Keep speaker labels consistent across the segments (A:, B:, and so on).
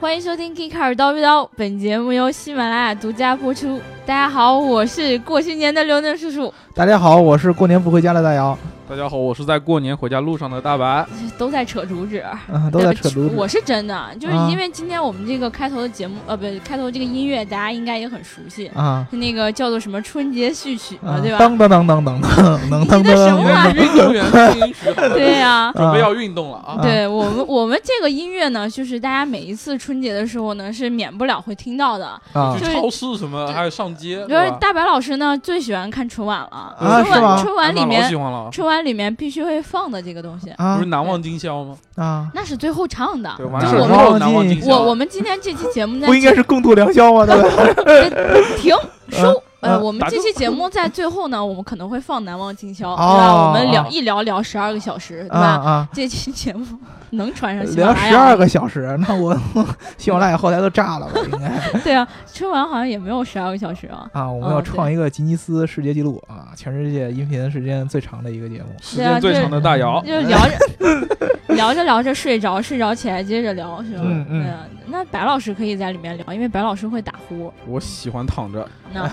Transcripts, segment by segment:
A: 欢迎收听《k 卡尔叨逼叨》，本节目由喜马拉雅独家播出。大家好，我是过新年的刘能叔叔，
B: 大家好，我是过年不回家的大姚，
C: 大家好，我是在过年回家路上的大白。
A: 都在扯主旨，
B: 嗯，都在扯犊子。
A: 我是真的，就是
B: 啊
A: 因为今天我们这个开头的节目，呃，不，开头这个音乐大家应该也很熟悉，
B: 啊
A: 是那个叫做什么春节序曲嘛，
B: 啊，
A: 对吧？
B: 当当当当当当当当
A: 你的什么玩意
B: 噔
C: 运动员进行曲好了，
A: 对呀、
C: 准备要运动了啊！
A: 对我们，我们这个音乐呢，就是大家每一次春节的时候呢，是免不了会听到的。
B: 啊
A: 就是
C: 去超市什么，还有上街，
A: 就是？大白老师呢，最喜欢看春晚了。春晚春晚里
C: 老
A: 面
C: 喜，欢了，
A: 春晚里面必须会放的这个东西，
B: 啊
C: 不是难忘今宵吗？
B: 啊，
A: 那是最后唱的。
C: 对，
A: 就
C: 完事之
A: 是我们
C: 后难忘今宵。
A: 我我们今天这期节目在
B: 不应该是共度良宵吗？对吧？
A: 停收。呃，
B: 嗯
A: 我们这期节目在最后呢，我们可能会放《难忘今宵》，
B: 哦
A: 对吧？我们聊
B: 哦
A: 一聊聊十二个小时，对
B: 啊
A: 吧？
B: 啊，
A: 这期节目能传上喜马
B: 聊
A: 拉雅吗？
B: 十二个小时，那我喜马拉雅后台都炸了吧？应该
A: 对啊，春晚好像也没有十二个小时啊。
B: 啊，我们要
A: 嗯
B: 创一个吉尼斯世界纪录啊，全世界音频时间最长的一个节目。
C: 时间最长的大姚，
A: 就聊着 聊着聊着睡着，睡着起来接着聊，是吧？
B: 嗯
A: 那白老师可以在里面聊，因为白老师会打呼。
C: 我喜欢躺着，
A: 那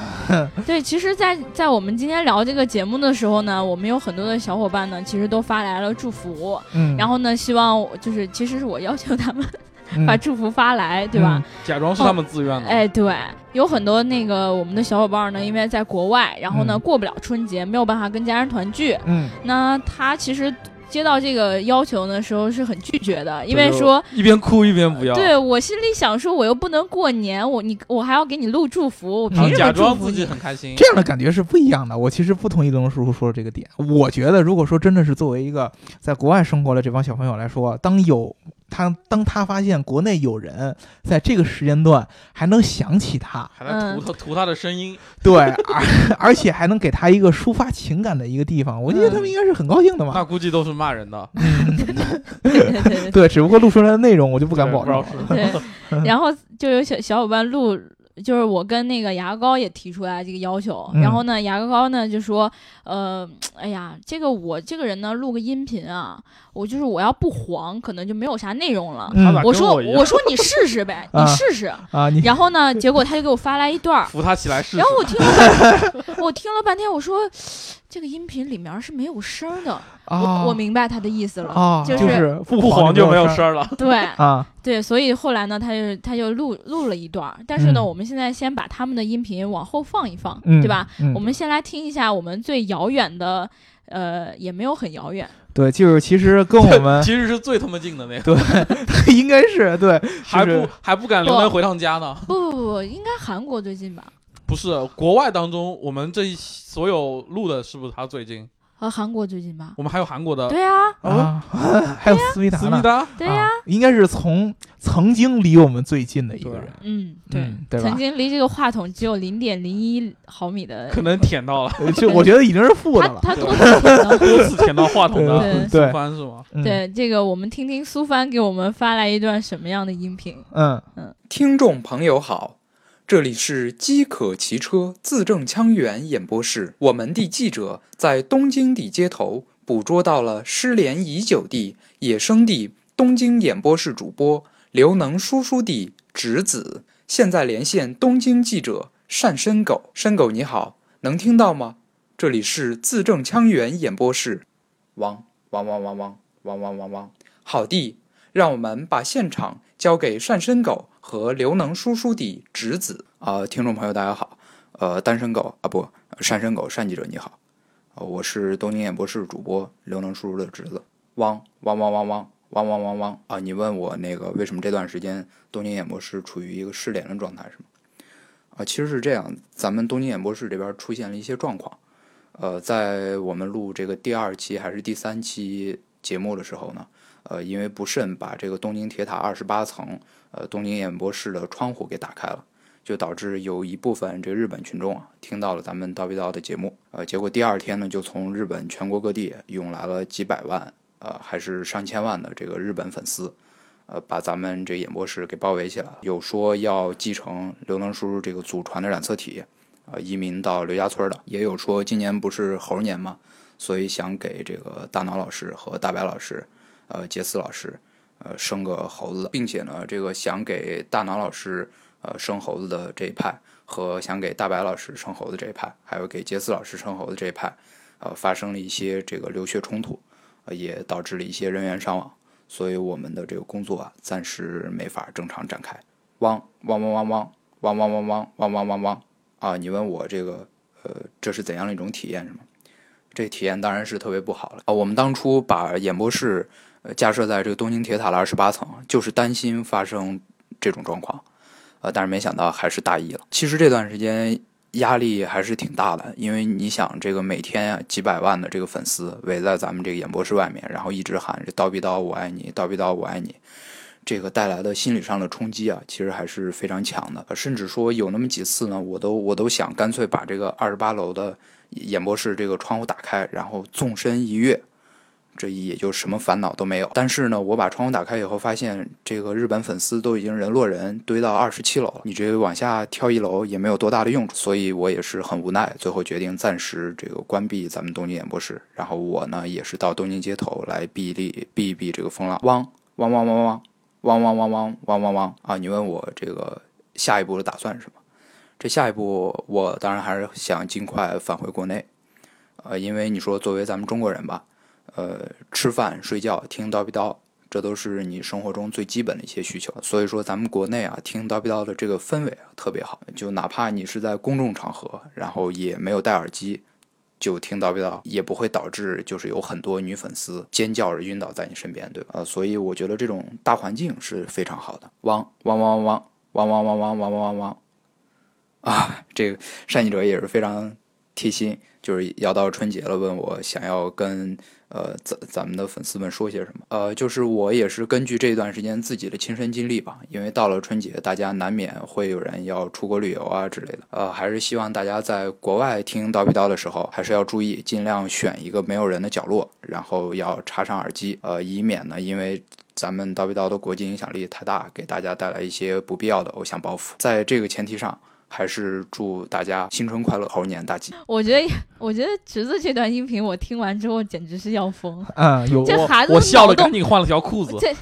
A: 对，其实在，在我们今天聊这个节目的时候呢，我们有很多的小伙伴呢，其实都发来了祝福，
B: 嗯，
A: 然后呢，希望我就是其实是我要求他们
B: 嗯
A: 把祝福发来，对吧？？
C: 假装是他们自愿的。
A: 哎，对，有很多那个我们的小伙伴呢，因为在国外，然后呢、
B: 嗯
A: 过不了春节，没有办法跟家人团聚，
B: 嗯，
A: 那他其实接到这个要求的时候是很拒绝的，因为说。
C: 一边哭一边不要，
A: 对我心里想说，我又不能过年，我你我还要给你录祝福，我凭
C: 然后假
A: 什么祝福你
C: 装自己？很开心。
B: 这样的感觉是不一样的。我其实不同意龙叔叔说的这个点。我觉得，如果说真的是作为一个在国外生活的这帮小朋友来说，当有他当他发现国内有人在这个时间段还能想起他，
C: 还能图他图他的声音，
B: 对，而 而且还能给他一个抒发情感的一个地方，我觉得他们应该是很高兴的嘛。
C: 那估计都是骂人的。
A: 对对对对
B: 对，只不过录出来的内容我就不敢保证了。
A: 对，然后就有小小伙伴录，就是我跟那个牙膏也提出来这个要求，
B: 嗯
A: 然后呢，牙膏呢就说，呃，哎呀，这个我这个人呢录个音频啊，我就是我要不黄，可能就没有啥内容了。
B: 嗯
A: 我说
C: 我
A: 我说你试试呗，你
B: 啊
A: 试试。
B: 啊，
A: 然后呢，结果他就给我发来一段儿，
C: 扶他起来试试
A: 然。后我听了半，我听了半天，我说这个音频里面是没有声儿的，
B: 啊，
A: 我我明白他的意思了，
B: 啊，
A: 就
B: 就是是不
C: 不黄就没有声儿了。
A: 对。
B: 啊。
A: 对，所以后来呢，他就他就录录了一段，但是呢，
B: 嗯。
A: 我们现在先把他们的音频往后放一放，
B: 嗯
A: 对吧？
B: 嗯。
A: 我们先来听一下我们最遥远的，呃，也没有很遥远，
B: 对，就是其实跟我们
C: 其实是最他妈近的那个，
B: 对 应该是对，
C: 还不还不敢留能回趟家呢。
A: 不不不不，应该韩国最近吧？
C: 不是国外当中，我们这一所有录的是不是他最近？
A: 和，韩国最近吧？
C: 我们还有韩国的。
A: 对啊，
B: 啊，还有思密达，
C: 思密达，
A: 对呀、
B: 啊。应该是从曾经离我们最近的一个人，
A: 嗯，对，
B: 嗯对
A: 曾经离这个话筒只有零点零一毫米的，
C: 可能舔到了，
B: 呃就我觉得已经是负的了。
A: 他他多次。
C: 多次 舔到话筒的苏帆是吗？
B: 嗯，
A: 对，这个我们听听苏帆给我们发来一段什么样的音频？
B: 嗯。嗯。
D: 听众朋友好，这里是饥渴骑车字正腔圆演播室。我们的记者在东京的街头捕捉到了失联已久的野生的东京演播室主播刘能叔叔的侄子。现在连线东京记者单身狗，申狗你好，能听到吗？这里是字正腔圆演播室。汪汪汪汪汪汪汪汪汪，好的，让我们把现场交给单身狗和刘能叔叔的侄子啊、听众朋友大家好，呃，单身狗啊不，单身狗单记者你好，我是东京演播室主播刘能叔叔的侄子，汪汪汪汪汪汪汪汪汪啊！你问我那个为什么这段时间东京演播室处于一个失联的状态是吗？啊，其实是这样，咱们东京演播室这边出现了一些状况，呃，在我们录这个第二期还是第三期节目的时候呢，呃，因为不慎把这个东京铁塔二十八层呃东京演播室的窗户给打开了，就导致有一部分这日本群众啊听到了咱们叨逼叨的节目，呃，结果第二天呢就从日本全国各地涌来了几百万，呃，还是上千万的这个日本粉丝。呃，把咱们这演播室给包围起来了，有说要继承刘能叔叔这个祖传的染色体，呃，移民到刘家村的，也有说今年不是猴年嘛，所以想给这个大脑老师和大白老师，呃，杰斯老师，呃，生个猴子，并且呢，这个想给大脑老师呃生猴子的这一派和想给大白老师生猴子这一派，还有给杰斯老师生猴子这一派，呃，发生了一些这个流血冲突，呃，也导致了一些人员伤亡，所以我们的这个工作啊，暂时没法正常展开。汪汪汪汪汪汪汪汪汪汪汪汪汪啊！你问我这个呃，这是怎样的一种体验是吗？这体验当然是特别不好了啊！我们当初把演播室呃架设在这个东京铁塔的二十八层，就是担心发生这种状况，呃，但是没想到还是大意了。其实这段时间压力还是挺大的，因为你想这个每天啊几百万的这个粉丝围在咱们这个演播室外面，然后一直喊着“刀逼刀我爱你，刀逼刀我爱你”，这个带来的心理上的冲击啊，其实还是非常强的。甚至说有那么几次呢，我都我都想干脆把这个二十八楼的演播室这个窗户打开，然后纵身一跃，这也就什么烦恼都没有。但是呢，我把窗户打开以后，发现这个日本粉丝都已经人落人堆到二十七楼了，你这往下跳一楼也没有多大的用处，所以我也是很无奈，最后决定暂时这个关闭咱们东京演播室。然后我呢，也是到东京街头来避一避避一避这个风浪。汪汪汪汪汪汪汪汪汪汪汪汪啊！你问我这个下一步的打算是什么？这下一步，我当然还是想尽快返回国内，呃，因为你说作为咱们中国人吧，呃，吃饭、睡觉、听叨逼叨，这都是你生活中最基本的一些需求。所以说，咱们国内啊，听叨逼叨的这个氛围啊特别好，就哪怕你是在公众场合，然后也没有戴耳机，就听叨逼叨，也不会导致就是有很多女粉丝尖叫着晕倒在你身边，对吧？呃，所以我觉得这种大环境是非常好的。汪汪汪汪汪汪汪汪汪汪汪。啊，这个善意者也是非常贴心，就是要到春节了，问我想要跟呃咱咱们的粉丝们说些什么。呃，就是我也是根据这段时间自己的亲身经历吧，因为到了春节，大家难免会有人要出国旅游啊之类的。呃，还是希望大家在国外听叨逼叨的时候，还是要注意，尽量选一个没有人的角落，然后要插上耳机，呃，以免呢因为。咱们叨逼叨的国际影响力太大，给大家带来一些不必要的偶像包袱。在这个前提上，还是祝大家新春快乐，猴年大吉。
A: 我觉得，我觉得侄子这段音频我听完之后简直是要疯。
B: 嗯，有
A: 这孩子
C: 我笑了，赶紧换了条裤子。
A: 这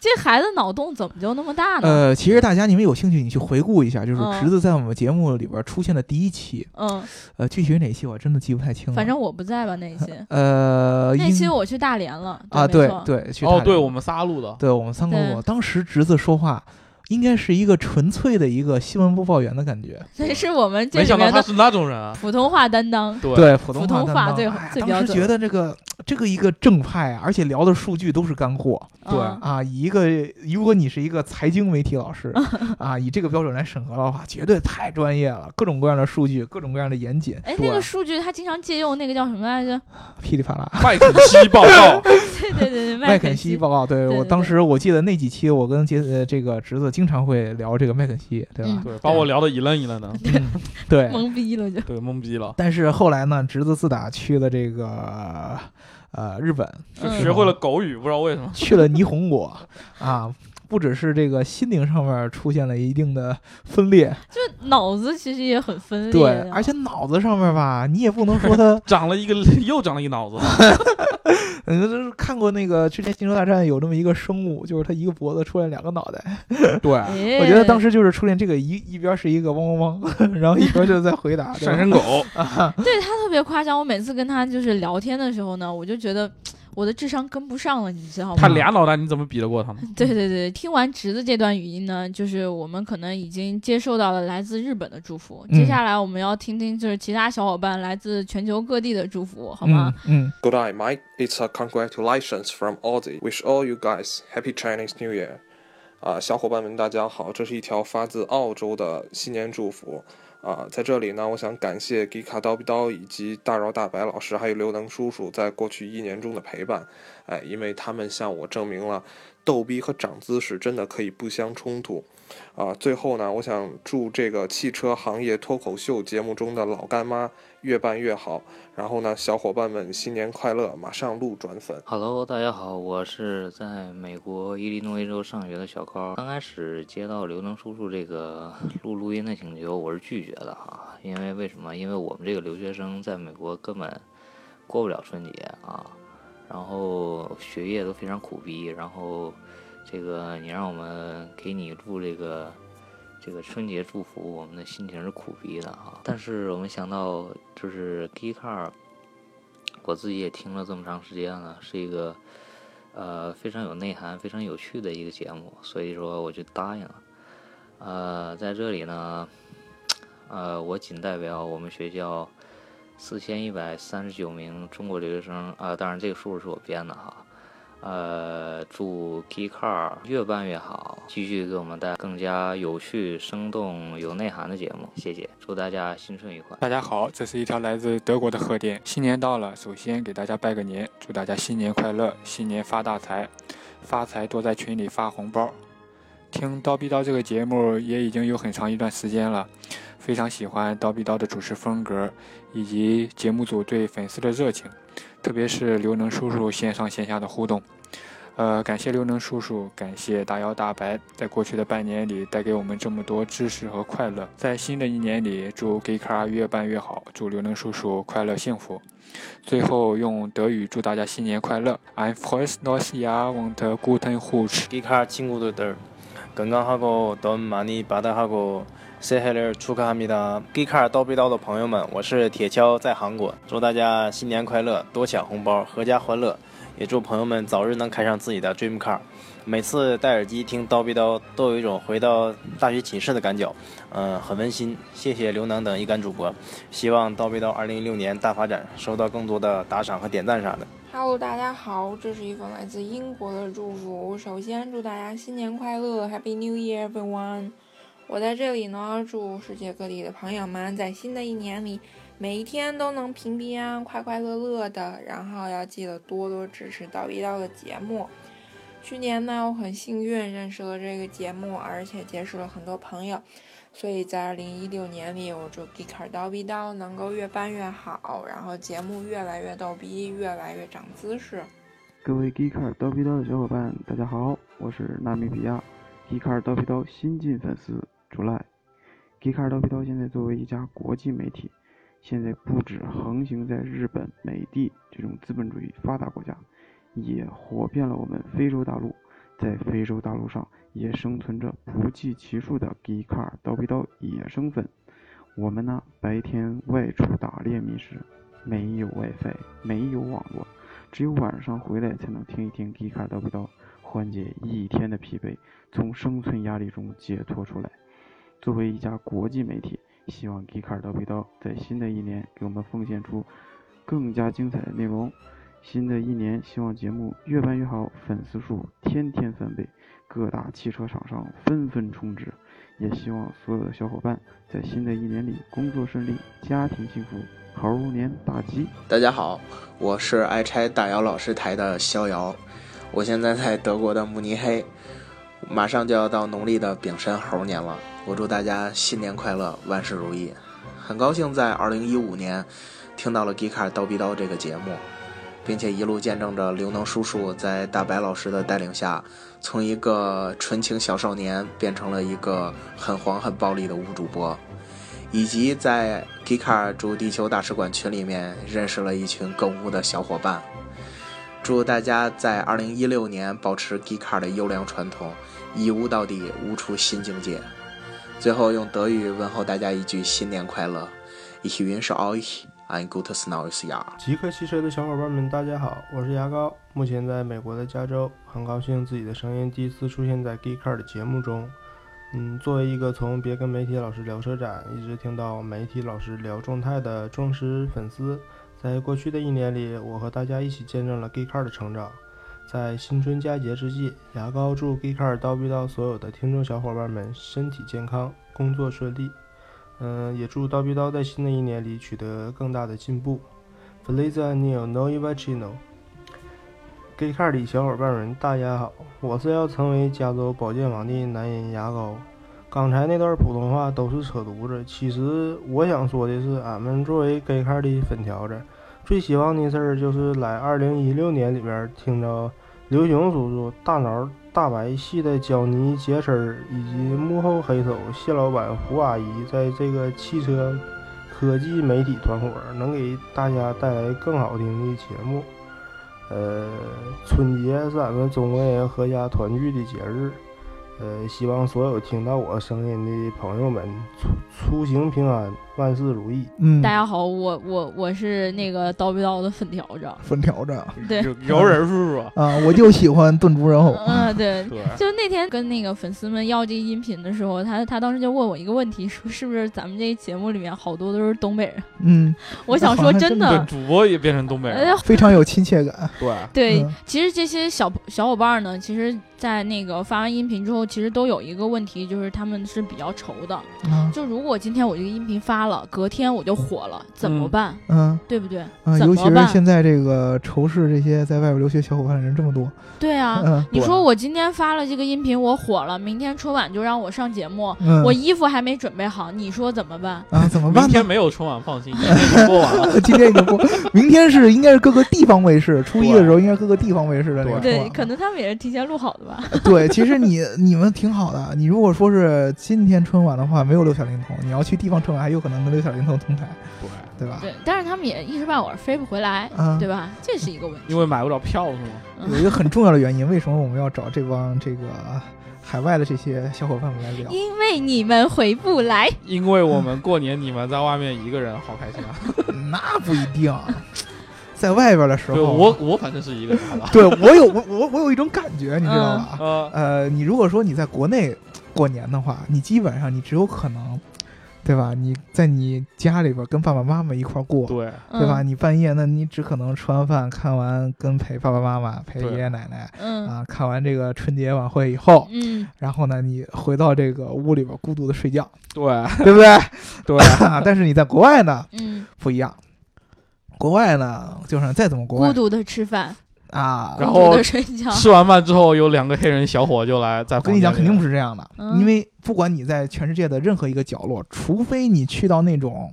A: 这孩子脑洞怎么就那么大呢？
B: 呃，其实大家你们有兴趣，你去回顾一下，就是
A: 嗯
B: 侄子在我们节目里边出现的第一期，
A: 嗯，
B: 呃，具体是哪期我真的记不太清了。
A: 反正我不在吧那一期，
B: 呃，
A: 那期我去大连了
B: 啊，对对，去
C: 哦，
B: 大连
C: 对我们仨录的，
B: 对我们三个
A: 对
B: 我当时侄子说话。应该是一个纯粹的一个新闻播报员的感觉，
A: 这是我们这
C: 没
A: 里面的
C: 想到他是那种人啊。
A: 普通话担当。
C: 对，
B: 普通
A: 话最
B: 哎当时
A: 最标准
B: 觉得这个这个一个正派啊，而且聊的数据都是干货，
C: 对
A: 嗯
B: 啊，以一个如果你是一个财经媒体老师 啊，以这个标准来审核的话，绝对太专业了，各种各样的数据，各种各样的严谨，
A: 哎，那个数据他经常借用那个叫什么来着？
B: 噼里啪啦。
C: 麦肯锡报告，
A: 对对对对，
B: 麦
A: 肯
B: 肯锡报告，对
A: 对对对
B: 我当时我记得那几期，我跟杰呃这个侄子经常会聊这个麦肯锡，对吧？
A: 嗯
C: 对，把我聊的一愣一愣的，
B: 嗯，对。
A: 懵逼了就。
C: 对，懵逼了，
B: 但是后来呢，侄子自打去了这个呃日本，
A: 嗯
C: 学会了狗语，不知道为什么。
B: 去了霓虹国啊，不只是这个心灵上面出现了一定的分裂，
A: 就脑子其实也很分裂
B: 对，而且脑子上面吧，你也不能说他，
C: 长了一个，又长了一脑子。
B: 嗯，就是看过那个之前《星球大战》有这么一个生物，就是他一个脖子出来两个脑袋，
C: 对，
A: 哎
B: 我觉得当时就是出现这个一一边是一个汪汪汪，然后一边就在回答，对吧
C: 单身狗，
A: 对他特别夸张。我每次跟他就是聊天的时候呢，我就觉得我的智商跟不上了，你知道吗？
C: 他俩脑袋你怎么比得过他呢？
A: 对对对，听完侄子这段语音呢，就是我们可能已经接受到了来自日本的祝福。
B: 嗯
A: 接下来我们要听听就是其他小伙伴来自全球各地的祝福，好吗？
B: 嗯嗯
E: Good day, mate. It's a congratulations from Aussie. Wish all you guys happy Chinese New Year. 啊、小伙伴们，大家好！这是一条发自澳洲的新年祝福啊、在这里呢，我想感谢迪卡刀逼刀以及大饶大白老师，还有刘能叔叔在过去一年中的陪伴。哎，因为他们向我证明了逗逼和长姿势真的可以不相冲突。啊、最后呢，我想祝这个汽车行业脱口秀节目中的老干妈越办越好。然后呢，小伙伴们新年快乐！马上录转粉。
F: Hello，大家好，我是在美国伊利诺伊州上学的小高。刚开始接到刘能叔叔这个 录录音的请求，我是拒绝的哈，因为为什么？因为我们这个留学生在美国根本过不了春节啊，然后学业都非常苦逼，然后这个你让我们给你录这个这个春节祝福，我们的心情是苦逼的啊。但是我们想到就是 G Car，我自己也听了这么长时间了，是一个呃非常有内涵、非常有趣的一个节目，所以说我就答应了。呃，在这里呢，呃，我仅代表我们学校。四千一百三十九名中国留学生啊，当然这个数是我编的哈。呃，祝 G Car 越办越好，继续给我们带更加有趣、生动、有内涵的节目。谢谢，祝大家新春愉快。
G: 大家好，这是一条来自德国的贺电。新年到了，首先给大家拜个年，祝大家新年快乐，新年发大财，发财多在群里发红包。听刀逼刀这个节目也已经有很长一段时间了。非常喜欢刀逼刀的主持风格，以及节目组对粉丝的热情，特别是刘能叔叔线上线下的互动。呃，感谢刘能叔叔，感谢大摇大白，在过去的半年里带给我们这么多知识和快乐。在新的一年里，祝 g k r 越办越好，祝刘能叔叔快乐幸福。最后用德语祝大家新年快乐！Ein frohes neues Jahr und guten Rutsch。
H: g k r 친구들 건강하고 돈 많이 받아하고 새해를 축하합니다. Gcar 刀逼刀的朋友们，我是铁锹，在韩国，祝大家新年快乐，多抢红包，阖家欢乐。也祝朋友们早日能开上自己的 Dream Car。每次戴耳机听刀逼刀，都有一种回到大学寝室的感觉，嗯，很温馨。谢谢刘能等一干主播，希望刀逼刀2016年大发展，收到更多的打赏和点赞啥的。
I: Hello，大家好，这是一封来自英国的祝福。首先祝大家新年快乐，Happy New Year everyone！我在这里呢，祝世界各地的朋友们在新的一年里，每一天都能平平安安、快快乐乐的。然后要记得多多支持刀逼刀的节目。去年呢，我很幸运认识了这个节目，而且结识了很多朋友。所以在二零一六年里，我祝 Geeker 刀逼刀能够越办越好，然后节目越来越逗逼，越来越长姿势。
J: 各位 Geeker 刀逼刀的小伙伴，大家好，我是纳米比亚 Geeker 刀逼刀新晋粉丝。出来，Geekcar 刀逼刀现在作为一家国际媒体，现在不止横行在日本、美帝这种资本主义发达国家，也火遍了我们非洲大陆。在非洲大陆上，也生存着不计其数的 Geekcar 刀逼刀野生粉。我们呢，白天外出打猎觅食，没有 WiFi，没有网络，只有晚上回来才能听一听 Geekcar 刀逼刀，缓解一天的疲惫，从生存压力中解脱出来。作为一家国际媒体，希望 Geekcar 刀逼刀在新的一年给我们奉献出更加精彩的内容。新的一年，希望节目越办越好，粉丝数天天翻倍，各大汽车厂商纷纷充值。也希望所有的小伙伴在新的一年里工作顺利，家庭幸福，猴年大吉！
K: 大家好，我是爱拆大姚老师台的逍遥，我现在在德国的慕尼黑，马上就要到农历的丙申猴年了。我祝大家新年快乐，万事如意。很高兴在2015年听到了《迪卡刀逼刀》这个节目，并且一路见证着刘能叔叔在大白老师的带领下，从一个纯情小少年变成了一个很黄很暴力的无主播，以及在 Geekcar 驻地球大使馆群里面认识了一群更污的小伙伴。祝大家在2016年保持 geeka 的优良传统，一污到底，污出新境界。最后用德语问候大家一句新年快乐！Ich wünsche euch ein gutes neues Jahr。
L: 极客汽车的小伙伴们，大家好，我是牙膏，目前在美国的加州，很高兴自己的声音第一次出现在 Geekcar 的节目中。嗯，作为一个从别跟媒体老师聊车展，一直听到媒体老师聊状态的忠实粉丝，在过去的一年里，我和大家一起见证了 Geekcar 的成长。在新春佳节之际，牙膏祝 Geekcar 刀逼刀所有的听众小伙伴们身体健康，工作顺利。嗯，也祝刀逼刀在新的一年里取得更大的进步。Feliz año nuevo chino。Geekcar 里小伙伴们，大家好，我是要成为加州保健王的男人牙膏。刚才那段普通话都是扯犊子，其实我想说的是，俺们作为 g e Car 的粉条子。最希望的事儿就是来二零一六年里边听着刘雄叔叔、大脑大白系的焦尼杰森以及幕后黑手谢老板胡阿姨在这个汽车科技媒体团伙，能给大家带来更好听的节目。呃，春节是咱们中国人合家团聚的节日。呃，希望所有听到我声音的朋友们出出行平安，万事如意。
B: 嗯，
A: 大家好，我我我是那个叨逼叨的粉条子，
B: 粉条子，
A: 对，
C: 摇人叔叔。
B: 啊，我就喜欢炖猪肉。
A: 嗯，对，
C: 对，
A: 就那天跟那个粉丝们要这个音频的时候，他他当时就问我一个问题，说是不是咱们这节目里面好多都是东北人？
B: 嗯，
A: 我想说真的，
C: 主播也变成东北人，
B: 非常有亲切感。
C: 对。
A: 对，
B: 嗯。
A: 其实这些小小伙伴呢，其实，在那个发完音频之后，其实都有一个问题，就是他们是比较愁的。
B: 啊
A: 就如果今天我这个音频发了，隔天我就火了，怎么办？
B: 嗯，
A: 对不对？
B: 啊，尤其是？现在这个仇视这些在外边留学小伙伴的人这么多。
A: 对啊，
B: 嗯
A: 你说我今天发了这个音频，我火了，明天春晚就让我上节目，
B: 嗯
A: 我衣服还没准备好，你说怎么办？
B: 啊，怎么办呢？
C: 明天没有春晚，放心，今天已经播完了。
B: 今天已经播，明天是应该是各个地方卫视，初一的时候应该是各个地方卫视的那个
A: 对，可能他们也是提前录好的吧。
B: 对，其实你你们挺好的。你如果说是今天春晚的话，没有六小龄童，你要去地方春晚，还有可能跟六小龄童同台，
C: 对
B: 对吧？
A: 对，但是他们也一时半会儿飞不回来，
B: 嗯
A: 对吧？这是一个问题。
C: 因为买不了票是吗？
B: 有一个很重要的原因，为什么我们要找这帮这个海外的这些小伙伴们来聊？
A: 因为你们回不来。
C: 因为我们过年你们在外面一个人，好开心啊！
B: 那不一定，在外边的时候，
C: 我我反正是一个人，好吧？
B: 对我有我我我有一种感觉，你知道吧？
C: 呃
B: 呃，你如果说你在国内过年的话，你基本上你只有可能，对吧？你在你家里边跟爸爸妈妈一块儿过，
C: 对
B: 对吧？
A: 嗯
B: 你半夜那你只可能吃完饭看完跟陪爸爸妈妈陪爷爷奶奶
A: 嗯
B: 啊，看完这个春节晚会以后，
A: 嗯，
B: 然后呢，你回到这个屋里边孤独的睡觉，
C: 对
B: 对不对？
C: 对，
B: 但是你在国外呢，
A: 嗯，
B: 不一样。国外呢，就是再怎么国外
A: 孤独的吃饭，
B: 啊，
C: 然后。吃完饭之后，有两个黑人小伙就来在
B: 我跟你讲，肯定不
C: 是
B: 是这样的，
A: 嗯
B: 因为不管你在全世界的任何一个角落，除非你去到那种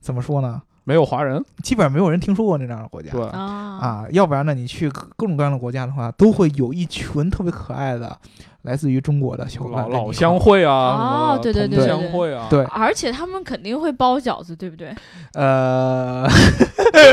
B: 怎么说呢，
C: 没有华人，
B: 基本上没有人听说过那样的国家。
C: 对
A: 啊
B: 啊，要不然呢，你去各各种各样的国家的话，都会有一群特别可爱的来自于中国的小伙伴
C: 老乡会啊，
A: 哦对对对
C: 乡会啊，
B: 对，
A: 而且他们肯定会包饺子，对不对？
B: 呃，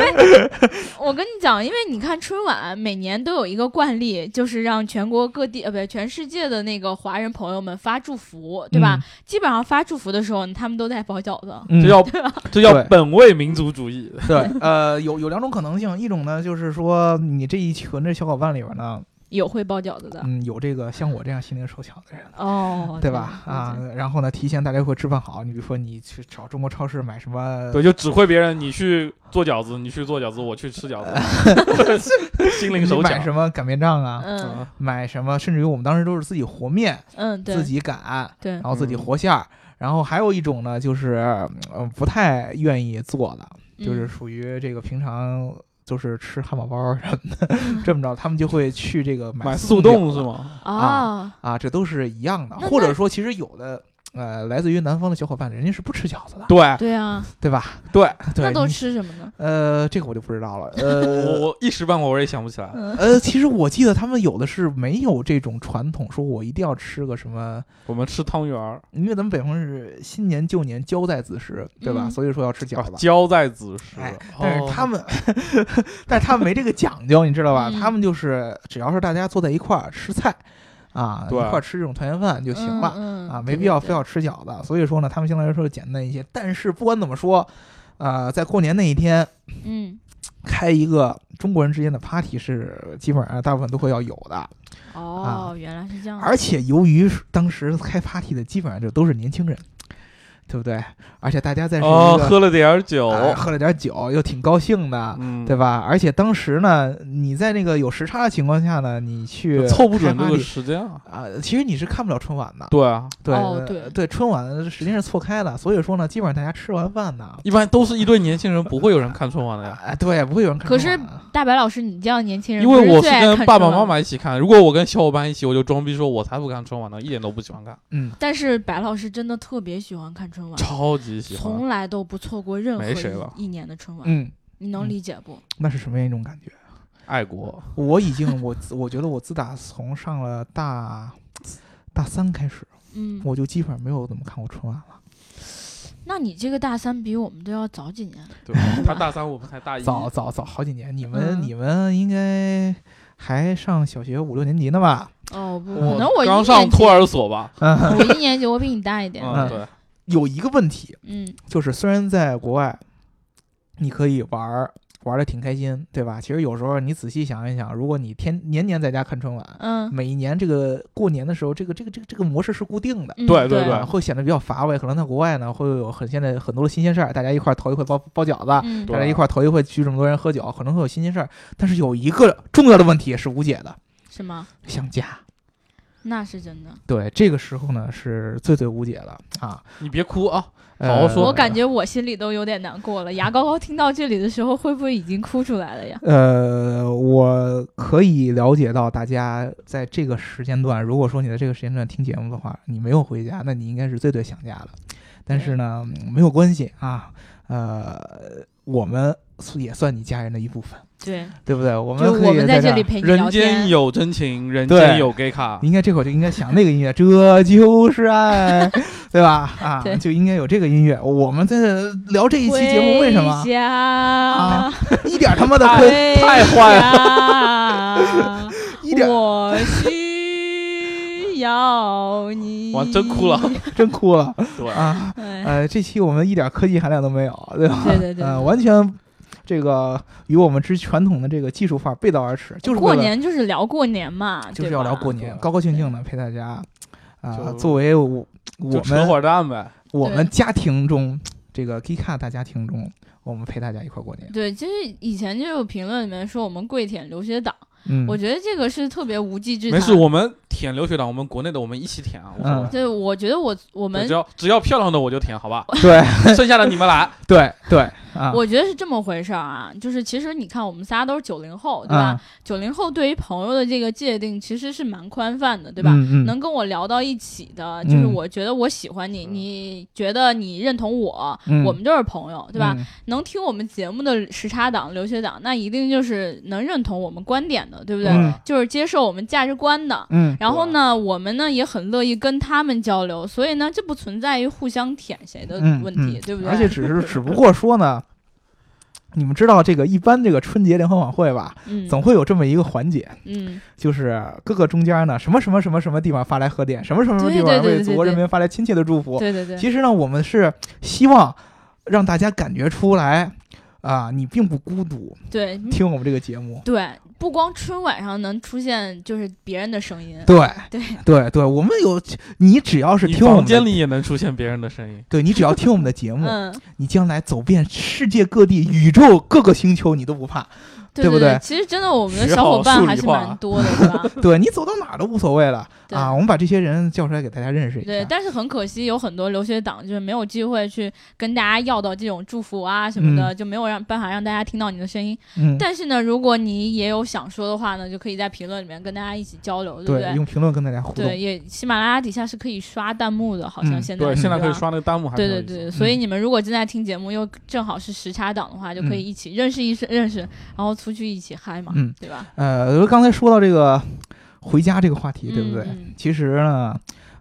A: 我跟你讲，因为你看春晚每年都有一个惯例，就是让全国各地呃不对，全世界的那个华人朋友们发祝福，对吧？
B: 嗯
A: 基本上发祝福的时候，他们都在包饺子。
B: 嗯
C: 这叫？这叫本位民族主义。
B: 对，呃，有有两种可能性，一种呢就是说你这一群的小伙伴里边呢，
A: 有会包饺子的
B: 嗯，有这个像我这样心灵手巧的人。
A: 哦，
B: 对吧？啊，然后呢，提前大家会置办好。你比如说，你去找中国超市买什么？
C: 对，就指挥别人，你去做饺子，你去做饺子，我去吃饺子，心灵手巧。
B: 买什么擀面杖啊？
A: 嗯
B: 买什么？甚至于我们当时都是自己和面，
A: 嗯，对，
B: 自己擀，
A: 对
B: 然后自己和馅儿。然后还有一种呢，就是嗯不太愿意做的，就是
A: 嗯
B: 属于这个平常就是吃汉堡包什么的，这么着，他们就会去这个
C: 买
B: 速
C: 速冻是吗？
A: 啊，
B: 啊，这都是一样的。或者说，其实有的呃，来自于南方的小伙伴，人家是不吃饺子的，
C: 对
A: 对啊，
B: 对吧？
C: 对，
B: 对，
A: 那都吃什么呢？
B: 呃，这个我就不知道了。呃
C: 我一时半会儿我也想不起来。
A: 嗯
B: 呃，其实我记得他们有的是没有这种传统，说我一定要吃个什么，
C: 我们吃汤圆儿，
B: 因为咱们北方是新年旧年交在子时，对吧？
A: 嗯
B: 所以说要吃饺子。
C: 啊交在子时
B: 哎，但是
C: 哦
B: 他们，但是他们没这个讲究，你知道吧？
A: 嗯
B: 他们就是只要是大家坐在一块儿吃菜，啊，一块吃这种团圆饭就行了。
A: 嗯嗯
B: 啊，没必要非要吃饺子。所以说呢，他们相对来说简单一些。但是不管怎么说，呃，在过年那一天
A: 嗯，
B: 开一个中国人之间的 party 是基本上大部分都会要有的。
A: 哦，原来是这样。
B: 而且由于当时开 party 的基本上就都是年轻人，对不对？而且大家在是一
C: 哦，喝了点儿酒，
B: 哎喝了点酒，又挺高兴的。
C: 嗯，
B: 对吧？而且当时呢，你在那个有时差的情况下呢，你去
C: 凑不准
B: 开
C: 这个时间啊。
B: 啊、其实你是看不了春晚的。
C: 对啊，
B: 对、
A: 哦对
B: 对，春晚时间是错开的，所以说呢，基本上大家吃完饭呢，
C: 一般都是一堆年轻人，不会有人看春晚的呀。
B: 哎，对，不会有人看
A: 可是
B: 春晚的。
A: 大白老师，你这样年轻人，
C: 因为我是跟爸爸妈妈一起看，如果我跟小伙伴一起，我就装逼说我才不看春晚呢，一点都不喜欢看，
B: 嗯，
A: 但是白老师真的特别喜欢看春晚，
C: 超级喜欢。
A: 从来都不错过任何
C: 没谁了
A: 一一年的春晚。
B: 嗯，
A: 你能
B: 嗯
A: 理解不？
B: 那是什么样一种感觉？
C: 爱国，
B: 我已经，我我觉得我自打从上了大大三开始，
A: 嗯，
B: 我就基本上没有怎么看过春晚了。
A: 那你这个大三比我们都要早几年。
C: 对，他大三，我们才大一。
B: 早早早好几年，你们、
A: 嗯
B: 你们应该还上小学五六年级呢吧？
A: 哦不，可能我
C: 刚上托儿所吧。
B: 嗯，
A: 我一年级我比你大一点。
C: 嗯，对，
B: 有一个问题，
A: 嗯
B: 就是虽然在国外，你可以玩儿玩的挺开心，对吧？其实有时候你仔细想一想，如果你天年年在家看春晚，
A: 嗯
B: 每一年这个过年的时候，这个这个这个这个模式是固定的。
A: 对
C: 对对
B: 啊会显得比较乏味。可能在国外呢，会有很现在很多的新鲜事儿，大家一块儿头一回包包饺子，
A: 嗯
B: 大家一块儿头一回聚这么多人喝酒，可能会有新鲜事儿。但是有一个重要的问题是无解的，
A: 什么？
B: 想家。
A: 那是真的。
B: 对，这个时候呢是最最无解了啊。
C: 你别哭啊，
B: 呃
C: 好好说。
A: 我感觉我心里都有点难过了。牙膏膏听到这里的时候，会不会已经哭出来了呀？
B: 呃，我可以了解到大家在这个时间段，如果说你在这个时间段听节目的话，你没有回家，那你应该是最最想家的。但是呢，嗯没有关系啊，呃，我们也算你家人的一部分，
A: 对，
B: 对不对？我们
A: 我们
B: 可以在
A: 在这里陪你聊
C: 人间。有真情，人间有 gay 卡。
B: 应该这会儿就应该想那个音乐，这就是爱，对吧？啊，就应该有这个音乐。我们在聊这一期节目，为什么啊？一点他妈的
A: 回
B: 亏，
C: 太坏了
B: 一点
A: 我需要你。
C: 哇，真哭了。
B: 真哭了
C: 对，
B: 啊！
A: 哎
B: 呃，这期我们一点科技含量都没有，对吧？
A: 对对对
B: 完全这个与我们之传统的这个技术范儿背道而驰，就是
A: 过年就是聊过年嘛，
B: 就是要聊过年，高高兴兴的陪大家啊、
C: 就
B: 作为我我们
C: 会儿蛋呗。
B: 我们家庭中这个 Gika 大家庭中，我们陪大家一块儿过年。
A: 对，其实以前就有评论里面说我们跪舔留学党，
B: 嗯，
A: 我觉得这个是特别无稽之谈。
C: 没事，我们舔留学党，我们国内的我们一起舔啊，
A: 我觉得我我们
C: 只要只要漂亮的我就舔，好吧？
B: 对
C: 剩下的你们来。
B: 对对啊，
A: 我觉得是这么回事儿啊，就是其实你看，我们仨都是九零后，对吧？九零、后对于朋友的这个界定其实是蛮宽泛的，对吧？能跟我聊到一起的，就是
B: 嗯
A: 我觉得我喜欢你，你觉得你认同我，
B: 嗯
A: 我们就是朋友，对吧？
B: 嗯
A: 能听我们节目的时差党、留学党，那一定就是能认同我们观点的，对不对？
B: 嗯
A: 就是接受我们价值观的。
B: 嗯
A: 然后呢，我们呢也很乐意跟他们交流，所以呢，这不存在于互相舔谁的
B: 嗯
A: 问题，
B: 嗯
A: 对不对？
B: 而且只是只不过说呢，你们知道这个一般这个春节联欢晚会吧，
A: 嗯
B: 总会有这么一个环节，
A: 嗯，
B: 就是各个中间呢，什么什么什么什么地方发来贺电，什么什么什么地
A: 对对
B: 方为祖国人民发来亲切的祝福。
A: 对对对，
B: 其实呢，我们是希望让大家感觉出来啊，你并不孤独，
A: 对
B: 听我们这个节目。
A: 对，不光春晚上能出现就是别人的声音，
B: 对
A: 对
B: 对对，我们有你只要是听我们，
C: 房间里也能出现别人的声音。
B: 对你只要听我们的节目，
A: 嗯，
B: 你将来走遍世界各地、宇宙各个星球，你都不怕。
A: 对
B: 不对？
A: 对其实真的我们的小伙伴还是蛮多的，对吧？
B: 对你走到哪儿都无所谓了啊！我们把这些人叫出来给大家认识一下。
A: 对，但是很可惜，有很多留学党就是没有机会去跟大家要到这种祝福啊什么的，就没有让办法让大家听到你的声音。
B: 嗯，
A: 但是呢，如果你也有想说的话呢，就可以在评论里面跟大家一起交流，对不
B: 对，用评论跟大家互动。
A: 对，也喜马拉雅底下是可以刷弹幕的，好像
B: 嗯
A: 现在、
C: 对，现在可以刷那个弹幕，还
A: 对对对，所以你们如果正在听节目，又正好是时差党的话，就可以
B: 嗯。
A: 一起认识一识认识，然后出去一起嗨嘛，
B: 嗯
A: 对吧？
B: 呃，刚才说到这个回家这个话题，对不对？其实呢，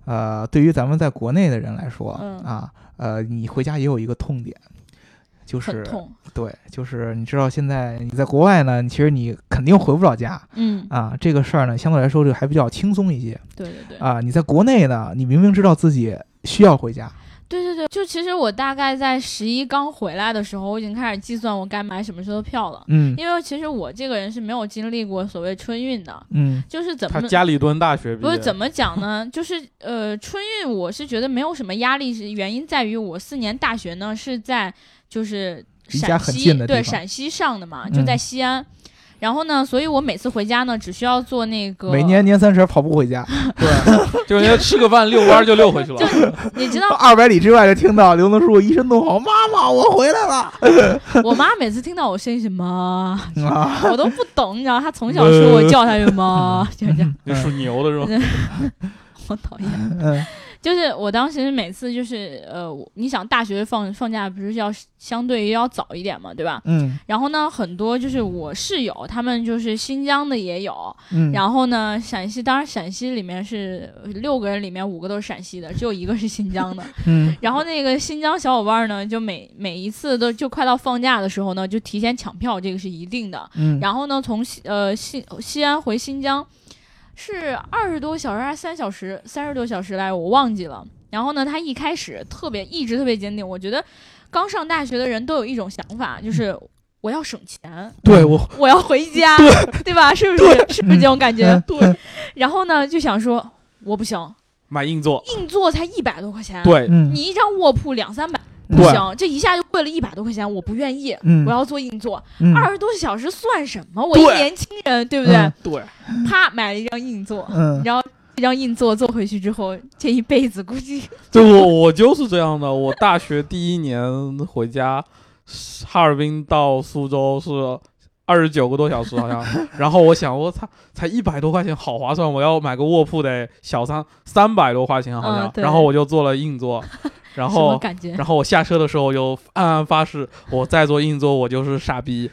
B: 呃，对于咱们在国内的人来说、
A: 嗯
B: 啊，呃，你回家也有一个痛点，就是
A: 痛，
B: 对，就是你知道现在你在国外呢，其实你肯定回不了家
A: 嗯，
B: 啊。这个事儿呢，相对来说这个还比较轻松一些
A: 对对对，
B: 啊。你在国内呢，你明明知道自己需要回家，
A: 对对对，就其实我大概在十一刚回来的时候，我已经开始计算我该买什么时候的票了，
B: 嗯
A: 因为其实我这个人是没有经历过所谓春运的，
B: 嗯
A: 就是怎么
C: 他加里蹲大学，
A: 不是怎么讲呢？就是呃，春运我是觉得没有什么压力，是原因在于我四年大学呢是在就是陕西对陕西上的嘛，就在
B: 嗯
A: 西安。然后呢，所以我每次回家呢，只需要做那个
B: 每年年三十跑步回家，
C: 对，就人家吃个饭遛弯儿就遛回去了。
A: 你知道
B: 二百里之外就听到刘能叔一声怒吼：“妈妈，我回来了
A: 我妈每次听到我声音是妈，！”
B: 啊，
A: 我都不懂，你知道，她从小说我叫她就妈，就这样，
C: 那属牛的是吧？
A: 好讨厌。
B: 嗯
A: 就是我当时每次就是呃，你想大学放放假不是要相对于要早一点嘛，对吧？
B: 嗯
A: 然后呢，很多就是我室友，他们就是新疆的也有，
B: 嗯，
A: 然后呢，陕西当然陕西里面是六个人里面五个都是陕西的，只有一个是新疆的。
B: 嗯
A: 然后那个新疆小伙伴呢，就每每一次都就快到放假的时候呢，就提前抢票，这个是一定的。
B: 嗯，
A: 然后呢，从西呃西西安回新疆是二十多小时还是三小时？三十多小时来，我忘记了。然后呢，他一开始特别一直特别坚定。我觉得刚上大学的人都有一种想法，就是我要省钱，
B: 对我
A: 我要回家，对吧？是不是？是不是这种感觉？
B: 嗯
A: 对。然后呢，就想说我不行，
C: 买硬座，
A: 硬座才一百多块钱，
C: 对，
B: 嗯
A: 你一张卧铺两三百。不行，这一下就贵了一百多块钱，我不愿意，
B: 嗯
A: 我要坐硬座，
B: 嗯
A: 二十多小时算什么？我一年轻人，对不对？
B: 嗯
C: 对，
A: 啪买了一张硬座，
B: 嗯
A: 然后这张硬座坐回去之后，这一辈子估计
C: 对我 我就是这样的。我大学第一年回家，哈尔滨到苏州是二十九个多小时，好像。然后我想，我操，才一百多块钱，好划算！我要买个卧铺得小三三百多块钱，好像。
A: 嗯
C: 然后我就坐了硬座，然后
A: 感觉？
C: 然后我下车的时候我就暗暗发誓，我再做硬座我就是傻逼。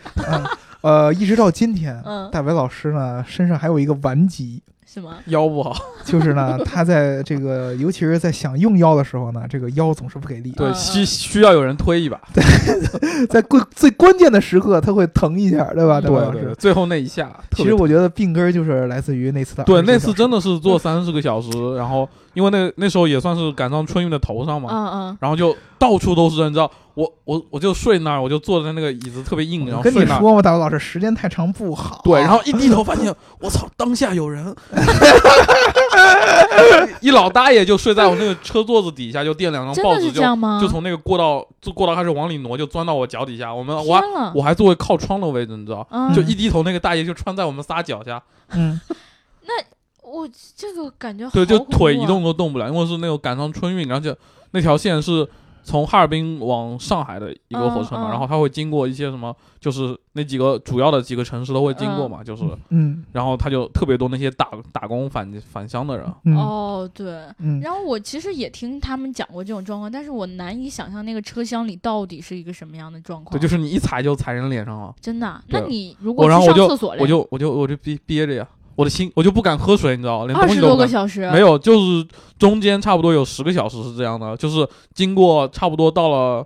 B: 呃，一直到今天，
A: 嗯
B: 大伟老师呢身上还有一个顽疾，
A: 什么？
C: 腰不好，
B: 就是呢，他在这个，尤其是在想用腰的时候呢，这个腰总是不给力。
C: 对，
A: 嗯
C: 需需要有人推一把。
B: 在关最关键的时刻，他会疼一下，对吧？大伟老师
C: 对对对，。最后那一下，
B: 其实我觉得病根儿就是来自于那次的
C: 对，那次真的是坐三十个小时，然后因为那那时候也算是赶上春运的头上嘛，
A: 嗯嗯，
C: 然后就到处都是人，你知道，我我我就睡那儿，我就坐在那个椅子特别硬，然后睡那儿。
B: 跟你说嘛，大伟老师，时间太长不好。
C: 对，然后一低头发现，我操，当下有人，一老大爷就睡在我那个车座子底下，就垫两张报纸，就？就从那个过道就过道开始往里挪，就钻到我脚底下。我们我还，我还作为靠窗的位置，你知道，
A: 嗯
C: 就一低头，那个大爷就穿在我们仨脚下，
B: 嗯，
A: 我这个感觉
C: 对，就腿一动都动不了，因为是那种赶上春运，然后就那条线是从哈尔滨往上海的一个火车嘛，
A: 嗯嗯。
C: 然后它会经过一些什么，就是那几个主要的几个城市都会经过嘛，就是，
B: 嗯。
C: 然后他就特别多那些打打工返返乡的人，
B: 嗯。
A: 哦，对。
B: 嗯，
A: 然后我其实也听他们讲过这种状况，但是我难以想象那个车厢里到底是一个什么样的状况。
C: 对，就是你一踩就踩人脸上了，
A: 真的啊。那你如果
C: 我然后我就
A: 去上厕所嘞，
C: 我就我就我就憋憋着呀，我的心我就不敢喝水，你知道吗？连
A: 二十多
C: 东西都不敢。
A: 个小时，
C: 没有，就是中间差不多有十个小时是这样的，就是经过差不多到了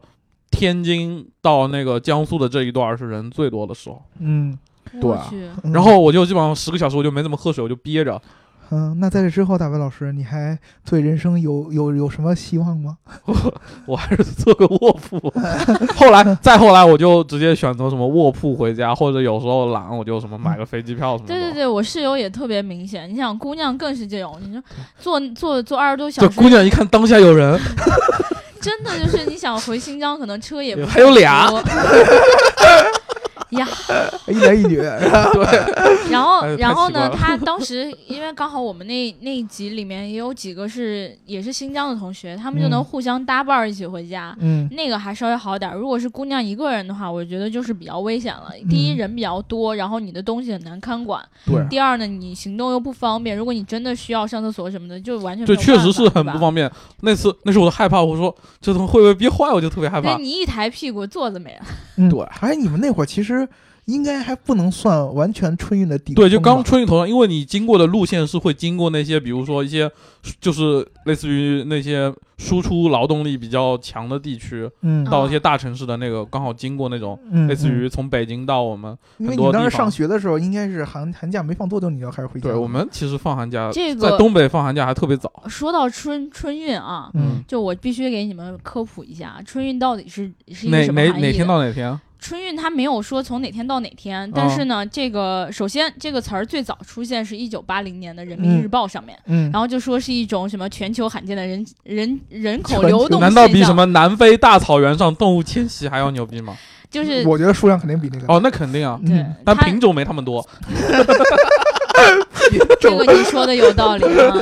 C: 天津到那个江苏的这一段是人最多的时候，
B: 嗯，
C: 对啊然后我就基本上十个小时我就没怎么喝水，我就憋着。
B: 嗯，那在这之后，大伟老师，你还对人生有有有什么希望吗？
C: 我 我还是做个卧铺。后来再后来我就直接选择什么卧铺回家，或者有时候懒我就什么买个飞机票什么的。
A: 对对对，我室友也特别明显。你想，姑娘更是这种，你说坐坐坐二十多小时，
C: 这姑娘一看当下有人，
A: 真的就是你想回新疆，可能车也不
C: 还有俩
A: 多呀。
B: 一男一女，
C: 对，
A: 然后
C: 哎，
A: 然后呢，他当时因为刚好我们那那一集里面也有几个是也是新疆的同学，他们就能
B: 嗯
A: 互相搭伴儿一起回家。
B: 嗯
A: 那个还稍微好点儿，如果是姑娘一个人的话，我觉得就是比较危险了。第一，
B: 嗯
A: 人比较多，然后你的东西很难看管；
C: 对
A: 第二呢，你行动又不方便。如果你真的需要上厕所什么的，就完全
C: 对，确实是很不方便。那次那时候我都害怕，我说这东西会不会憋坏，我就特别害怕。
A: 对你一抬屁股，座子没了。
B: 嗯
C: 对
B: 而且你们那会儿其实应该还不能算完全春运的底
C: 对，就刚春运头上，因为你经过的路线是会经过那些，比如说一些，就是类似于那些输出劳动力比较强的地区，
B: 嗯
C: 到一些大城市的那个，刚好经过那种，
B: 嗯，
C: 类似
B: 嗯
C: 于从北京到我们
B: 因为
C: 很多地方
B: 你当时上。学的时候，应该是寒寒假没放多久，你就开始回家。
C: 对我们其实放寒假，
A: 这个
C: 在东北放寒假还特别早。
A: 说到春春运啊，
B: 嗯
A: 就我必须给你们科普一下，春运到底是是一个
C: 哪
A: 什么含义的
C: 哪哪天到哪天？
A: 春运它没有说从哪天到哪天，但是呢，这个首先这个词儿最早出现是一九八零年的《人民日报》上面，
B: 嗯，
A: 然后就说是一种什么全球罕见的人人人口流动
C: 难道比什么南非大草原上动物迁徙还要牛逼吗？
A: 就是
B: 我觉得数量肯定比那个。
C: 哦，那肯定啊，
A: 对
B: 嗯
A: 它
C: 但品种没他们多。
A: 这个你说的有道理啊。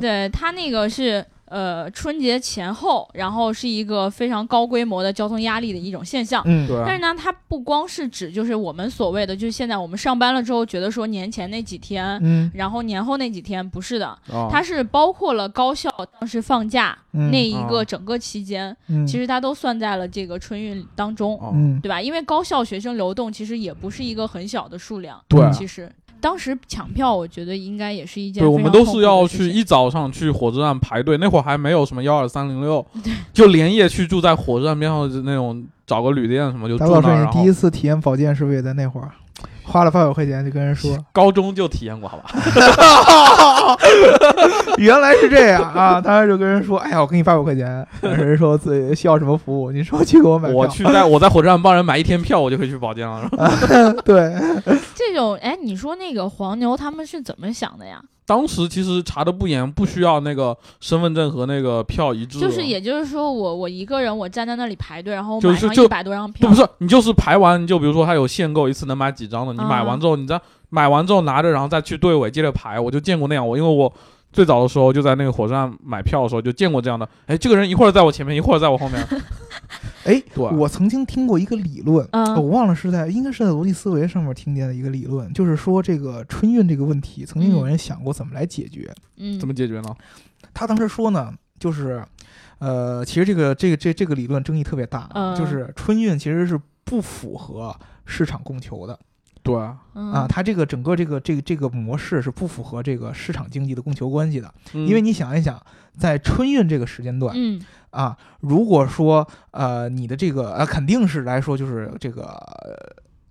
A: 对他那个是呃春节前后，然后是一个非常高规模的交通压力的一种现象。
B: 嗯，
C: 对啊。
A: 但是呢，它不光是指就是我们所谓的，就是现在我们上班了之后觉得说年前那几天，
B: 嗯。
A: 然后年后那几天不是的，
C: 啊
A: 它是包括了高校当时放假、
B: 嗯
A: 那一个
C: 啊
A: 整个期间，
B: 嗯，
A: 其实它都算在了这个春运当中，对吧？因为高校学生流动其实也不是一个很小的数量，
C: 对。啊
A: 其实当时抢票，我觉得应该也是一件
C: 对，我们都是要去一早上去火车站排队，那会儿还没有什么幺二三零六，就连夜去住在火车站边上的那种找个旅店什么就住那儿。老师
B: 你第一次体验保健是不是也在那会儿？花了八百块钱就跟人说，
C: 高中就体验过，好吧？
B: 原来是这样啊！当时就跟人说，哎呀，我给你八百块钱，人说自己需要什么服务，你说去给我买票。
C: 我去在 我在火车站帮人买一天票，我就可以去保健了。是吧
B: 对，
A: 这种，哎，你说那个黄牛他们是怎么想的呀？
C: 当时其实查的不严，不需要那个身份证和那个票一致。
A: 就是也就是说我我一个人我站在那里排队，然后买上一百多张票，
C: 不是你就是排完，你就比如说他有限购，一次能买几张的，你买完之后，你再买完之后拿着，然后再去队尾接着排。我就见过那样，我因为我最早的时候就在那个火车站买票的时候就见过这样的。哎，这个人一会儿在我前面，一会儿在我后面。
B: 哎，我曾经听过一个理论，
A: 嗯。
B: 我忘了是在应该是在逻辑思维上面听见的一个理论，就是说这个春运这个问题，曾经有人想过怎么来解决。
A: 嗯，
C: 怎么解决呢？
B: 他当时说呢，就是，呃，其实这个这个这这个理论争议特别大，
A: 嗯。
B: 就是春运其实是不符合市场供求的。
C: 对，
A: 嗯。
B: 啊，它这个整个这个这个这个模式是不符合这个市场经济的供求关系的，
C: 嗯。
B: 因为你想一想，在春运这个时间段
A: 嗯
B: 啊，如果说呃你的这个呃肯定是来说就是这个。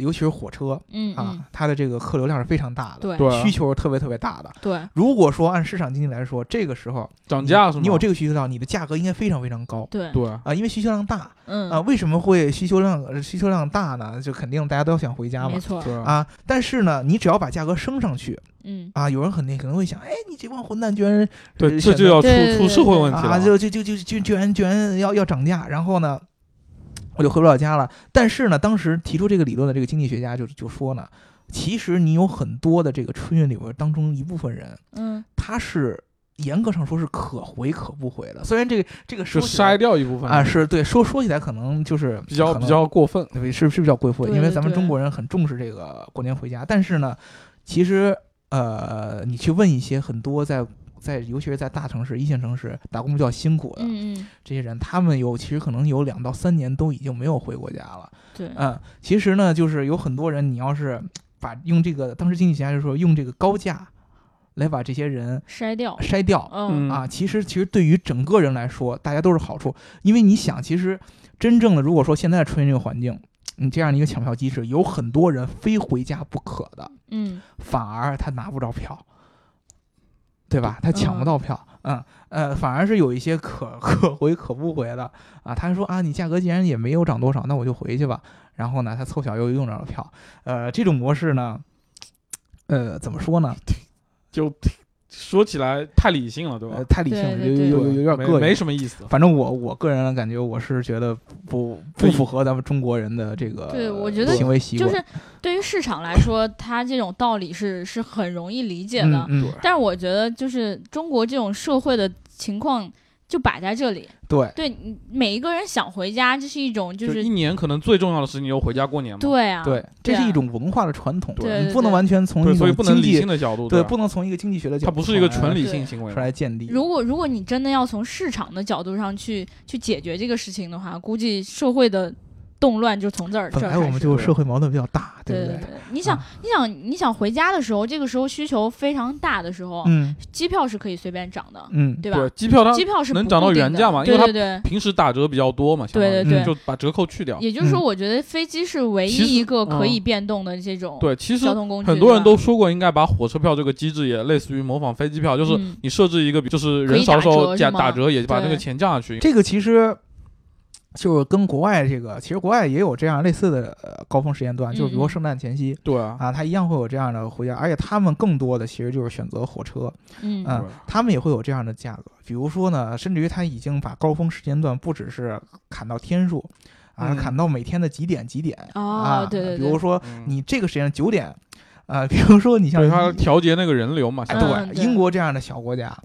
B: 呃尤其是火车
A: 嗯
B: 啊
A: 嗯，，
B: 它的这个客流量是非常大的，
A: 对
C: 对
B: 需求是特别特别大的。
A: 对，
B: 如果说按市场经济来说，这个时候
C: 涨价是吗？
B: 你有这个需求量，你的价格应该非常非常高。
A: 对
C: 对
B: 啊，因为需求量大
A: 嗯
B: 啊，为什么会需求量呃需求量大呢？就肯定大家都想回家嘛
A: 没错，
C: 对
B: 啊。但是呢，你只要把价格升上去
A: 嗯
B: 啊，有人肯定可能会想，哎，你这帮混蛋居然
C: 对，这就要出
A: 对对
C: 出社会问题
B: 啊，
C: 了。
B: 就就就就就居然居然要要涨价，然后呢，我就回不了家了。但是呢，当时提出这个理论的这个经济学家就就说呢，其实你有很多的这个春运里边当中一部分人，
A: 嗯
B: 他是严格上说是可回可不回的。虽然这个这个
C: 就
B: 说起来
C: 筛掉一部分
B: 啊，是对说说起来可能就是
C: 比较比较过分。
B: 对，是是比较贵妇，
A: 对对
B: 因为咱们中国人很重视这个过年回家。但是呢，其实呃，你去问一些很多在在尤其是在大城市、一线城市打工比较辛苦的
A: 嗯嗯，
B: 这些人，他们有其实可能有两到三年都已经没有回过家了。
A: 对，
B: 嗯，其实呢，就是有很多人，你要是把用这个当时经济学家就说用这个高价来把这些人
A: 筛掉，
B: 筛掉，
A: 嗯。
B: 啊，其实其实对于整个人来说，大家都是好处，因为你想，其实真正的如果说现在出现这个环境，你这样的一个抢票机制，有很多人非回家不可的，
A: 嗯。
B: 反而他拿不着票，对吧？他抢不到票，嗯呃，反而是有一些可 可回可不回的啊。他说啊，你价格既然也没有涨多少，那我就回去吧。然后呢，他凑巧又用着了票，呃，这种模式呢，呃，怎么说呢？
C: 就说起来太理性了，对吧
B: 呃，？太理性了，有
A: 对对
B: 有有点膈应，
C: 没没什么意思。
B: 反正我我个人的感觉，我是觉得不不符合咱们中国人的这个
A: 对我觉得
B: 行为习惯。
A: 就是对于市场来说，它这种道理是是很容易理解的。
B: 嗯嗯，
A: 但是我觉得，就是中国这种社会的情况就摆在这里。
B: 对
A: 对，每一个人想回家，这是一种就
C: 就是一年可能最重要的事情，就回家过年嘛。
A: 对啊，
B: 对，这是一种文化的传统，
A: 对对
B: 你不能完全从
C: 对，
B: 一
C: 所以不能理
B: 种经济
C: 性的角度，
B: 对，
C: 吧
B: 不能从一个经济学的角度，
C: 它不是一个纯理性行为。
B: 来建立。
A: 如果如果你真的要从市场的角度上去去解决这个事情的话，估计社会的动乱就从这儿这
B: 本来我们。就社会矛盾比较大，不
A: 对对，你想、
B: 啊
A: 你想你想回家的时候，这个时候需求非常大的时候，
B: 嗯
A: 机票是可以随便涨的，
B: 嗯，
A: 对吧？
C: 对，机票它
A: 机票是
C: 能涨到原价嘛？因为它
A: 对对对。
C: 平时打折比较多嘛，相
A: 对对对
C: 就把折扣去掉。
A: 也就是说，
B: 嗯
A: 我觉得飞机是唯一一个可以
C: 嗯
A: 变动的这种
C: 对，其实
A: 交通工具。
C: 很多人都说过，应该把火车票这个机制也类似于模仿飞机票，就是
A: 嗯
C: 你设置一个，就是人少的时候
A: 打
C: 打折，也把那个钱降下去。
B: 这个其实就是跟国外这个，其实国外也有这样类似的呃高峰时间段，就是比如圣诞前夕。
C: 对啊，
B: 啊，他一样会有这样的回家，而且他们更多的其实就是选择火车，
A: 嗯
B: 他们也会有这样的价格。比如说呢，甚至于他已经把高峰时间段不只是砍到天数，啊，
C: 嗯
B: 砍到每天的几点几点
A: 哦
B: 啊，
A: 对对对
B: 比如说
C: 嗯
B: 你这个时间九点，啊，比如说你像
C: 对它
B: 英
C: 调节那个人流嘛，
B: 对英国这样的小国家，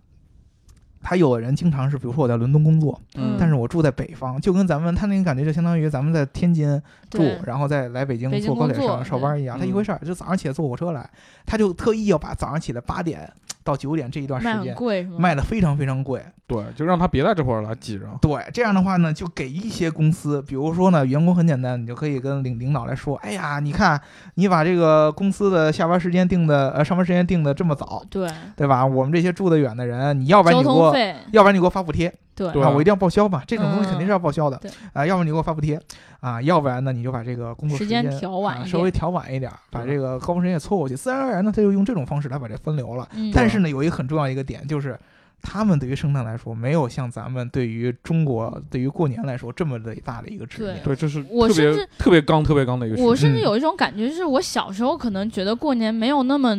B: 他有的人经常是，比如说我在伦敦工作，
C: 嗯
B: 但是我住在北方，就跟咱们他那个感觉就相当于咱们在天津住，然后再来北京坐高铁上上班一样，他一
C: 嗯
B: 回事儿。就早上起来坐火车来，他就特意要把早上起来八点到九点这一段时
A: 卖很
B: 间
A: 贵？
B: 卖的非常非常贵。
C: 对，就让他别在这会儿来挤着。
B: 对，这样的话呢，就给一些公司，比如说呢，员工很简单，你就可以跟领领导来说，哎呀，你看你把这个公司的下班时间定的，呃，上班时间定的这么早，
A: 对，
B: 对吧？我们这些住得远的人，你要不然你给我，要不然你给我发补贴，
A: 对
C: 对
B: 啊，我一定要报销嘛，这种东西
A: 嗯
B: 肯定是要报销的
A: 对，
B: 啊，要不你给我发补贴，啊，要不然呢，你就把这个工作
A: 时
B: 间
A: 间调晚一
B: 啊稍微调晚一点，把这个高峰时间也错过去，自然而然呢，他就用这种方式来把这分流了。
A: 嗯，
B: 但是呢，有一个很重要一个点就是。他们对于圣诞来说，没有像咱们对于中国对于过年来说这么的大的一个执念。
C: 对，这是特别
A: 我甚至
C: 特别刚、特别刚的一个。
A: 我甚至
B: 嗯
A: 有一种感觉，就是我小时候可能觉得过年没有那么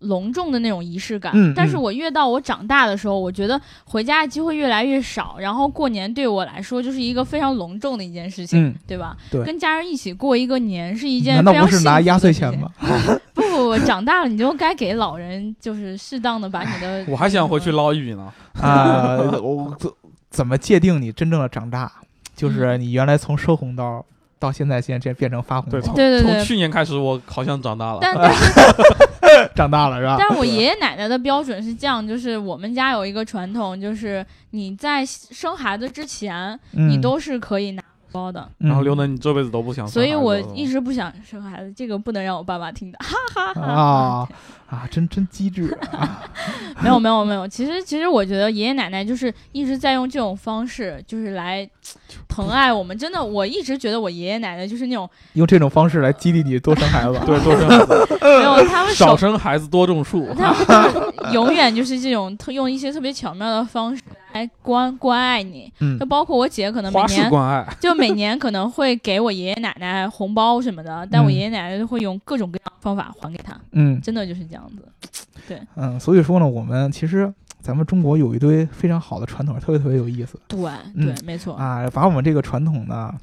A: 隆重的那种仪式感，
B: 嗯
A: 但是
B: 嗯
A: 我越到我长大的时候，我觉得回家的机会越来越少，然后过年对我来说就是一个非常隆重的一件事情，
B: 嗯，
A: 对吧？
B: 对
A: 跟家人一起过一个年是一件
B: 难道不是
A: 非常幸福
B: 拿压岁
A: 的事情
B: 钱吗？？
A: 不不不，长大了你就该给老人就是适当的把你的
C: 我还想回去捞一笔呢。
B: 啊，我怎怎么界定你真正的长大？就是
A: 嗯
B: 你原来从收红刀到现在现在这变成发红，包，
A: 对对对
C: 从去年开始，我好像长大了。
A: 但但是
B: 长大了是吧？
A: 但是我爷爷奶奶的标准是这样，就是我们家有一个传统，就是你在生孩子之前，你
B: 嗯
A: 都是可以拿红包的。
C: 然后
B: 嗯
C: 刘能，你这辈子都不想
A: 所以我一直不想生孩子，这个不能让我爸爸听到。哈哈哈
B: 啊啊，真真机智啊！
A: 没有没有没有，其实其实我觉得爷爷奶奶就是一直在用这种方式，就是来疼爱我们。真的，我一直觉得我爷爷奶奶就是那种
B: 用这种方式来激励你多生孩子。
C: 对多生孩子，
A: 没有他们
C: 少，生孩子多种树。
A: 他们永远就是这种特用一些特别巧妙的方式来关关爱你。
B: 嗯
A: 就包括我姐可能每年
C: 关爱，
A: 就每年可能会给我爷爷奶奶红包什么的，但我
B: 嗯
A: 爷爷奶奶都会用各种各样的方法还给他，
B: 嗯
A: 真的就是这样子。
B: 对嗯，所以说呢，我们其实咱们中国有一堆非常好的传统，特别特别有意思
A: 对
B: 嗯
A: 对，没错。
B: 啊，把我们这个传统呢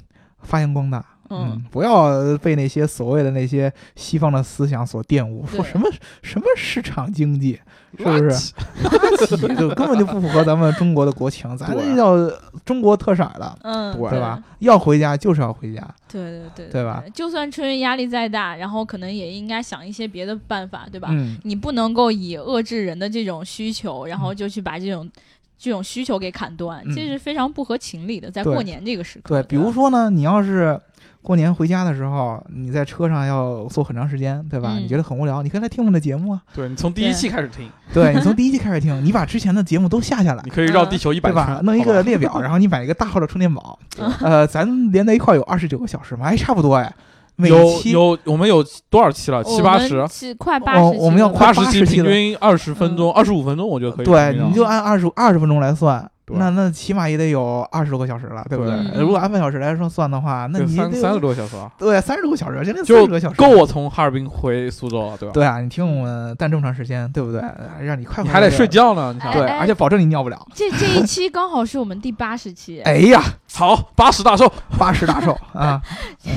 B: 发扬光大。
A: 嗯，
B: 不要被那些所谓的那些西方的思想所玷污，说 什么什么市场经济，是不是？垃圾，就根本就不符合咱们中国的国情，咱这叫中国特色儿的，
A: 嗯，
B: 对吧？？要回家就是要回家，
A: 对对对
B: 对吧？
A: 就算春运压力再大，然后可能也应该想一些别的办法，对吧？
B: 嗯，
A: 你不能够以遏制人的这种需求，然后就去把这种。这种需求给砍断，
B: 嗯
A: 这是非常不合情理的，在过年这个时刻。
B: 对，比如说呢，你要是过年回家的时候，你在车上要坐很长时间，对吧？
A: 嗯
B: 你觉得很无聊，你可以来听我们的节目啊。
C: 对你从第一期开始听，
B: 对你从第一期开始听，你把之前的节目都下下来
C: 你。可以绕地球一百
B: 对吧？
C: 圈，
B: 弄一个列表，然后你买一个大号的充电宝，呃，咱连在一块儿有二十九个小时嘛，哎，差不多哎。每
C: 有
B: 期
C: 有我们有多少期了？七八十
A: 我们，是快八十，
B: 哦我们要快
C: 八十期
B: 80期了
C: 平均二十分钟，二十五分钟，我觉得可以。
B: 对，你就按二十二十分钟来算，
C: 对
B: 那那起码也得有二十多个小时了，对不对？如果按半小时来说算的话，那你
C: 三三十多个小时啊，
B: 对三十多个小时，将近三
C: 就
B: 十个小时，
C: 够我从哈尔滨回苏州了，对吧？
B: 对啊，你听我们蛋这么长时间，对不对？让你快
C: 你还得睡觉呢，你想。
B: 对，
A: 哎
B: 而且保证你尿不了。
A: 这这一期刚好是我们第八十期，
B: 哎呀，
C: 好，八十大寿，
B: 八十大寿 啊，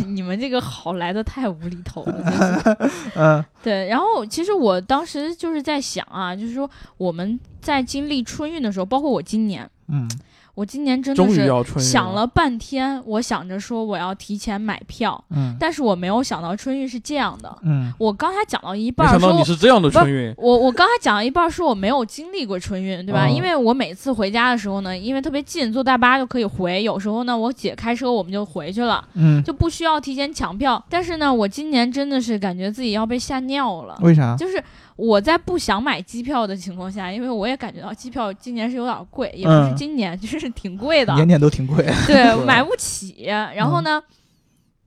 A: 你们这个好来的太无厘头了，
B: 嗯
A: 对，然后其实我当时就是在想啊，就是说我们在经历春运的时候，包括我今年，
B: 嗯
A: 我今年真的是想了半天，我想着说我要提前买票，
B: 嗯
A: 但是我没有想到春运是这样的。
B: 嗯
A: 我刚才讲到一半儿说
C: 想到你是这样的春运，
A: 我我刚才讲到一半儿，说我没有经历过春运，对吧？
B: 哦
A: 因为我每次回家的时候呢，因为特别近，坐大巴就可以回。有时候呢，我姐开车，我们就回去了，
B: 嗯，
A: 就不需要提前抢票。但是呢，我今年真的是感觉自己要被吓尿了，
B: 为啥？
A: 就是我在不想买机票的情况下，因为我也感觉到机票今年是有点贵，也不是
B: 嗯
A: 今年，就是挺贵的，
B: 年年都挺贵。
A: 对，买不起。然后呢？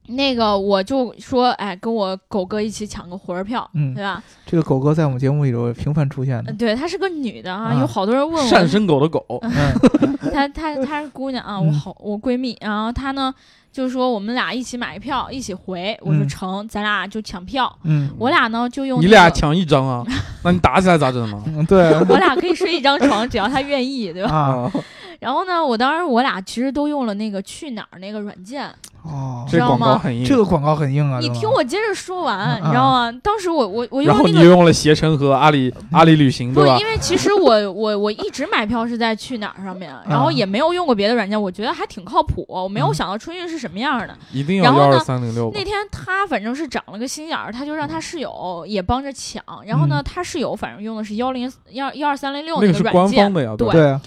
A: 那个我就说，哎，跟我狗哥一起抢个火车票，
B: 嗯
A: 对吧？
B: 这个狗哥在我们节目里头频繁出现的
A: 呃，对，她是个女的啊，
B: 啊
A: 有好多人问我，
C: 单身狗的狗，
B: 嗯
A: 她她她是姑娘啊，
B: 嗯
A: 我好我闺蜜，然后她呢就说我们俩一起买票，一起回，我说
B: 嗯
A: 成，咱俩就抢票，
B: 嗯
A: 我俩呢就用
C: 你
A: 那个
C: 俩抢一张啊？那你打起来咋整呢？
B: 嗯，对
A: 我俩可以睡一张床，只要她愿意，对吧？
B: 啊，
A: 然后呢，我当时我俩其实都用了那个去哪儿那个软件，
B: 哦，
C: 这
A: 知道吗
C: 广告很硬。
B: 这个广告很硬啊！
A: 你听我接着说完，
B: 嗯
A: 你知道吗？当时我我我
C: 然后你
A: 用那个
C: 又用了携程和阿里阿里旅行，
A: 不，
C: 对吧
A: 因？为其实我我我一直买票是在去哪儿上面，然后也没有用过别的软件，我觉得还挺靠谱。我没有
B: 嗯
A: 想到春运是什么样的。
C: 一定要幺二
A: 然后呢
C: 三零六
A: 那。天他反正是长了个心眼儿，他就让他室友也帮着抢。然后呢，
B: 嗯
A: 他室友反正用的是幺零幺幺二三零六
C: 那个是官
A: 个软件
C: 方。的呀，
A: 对？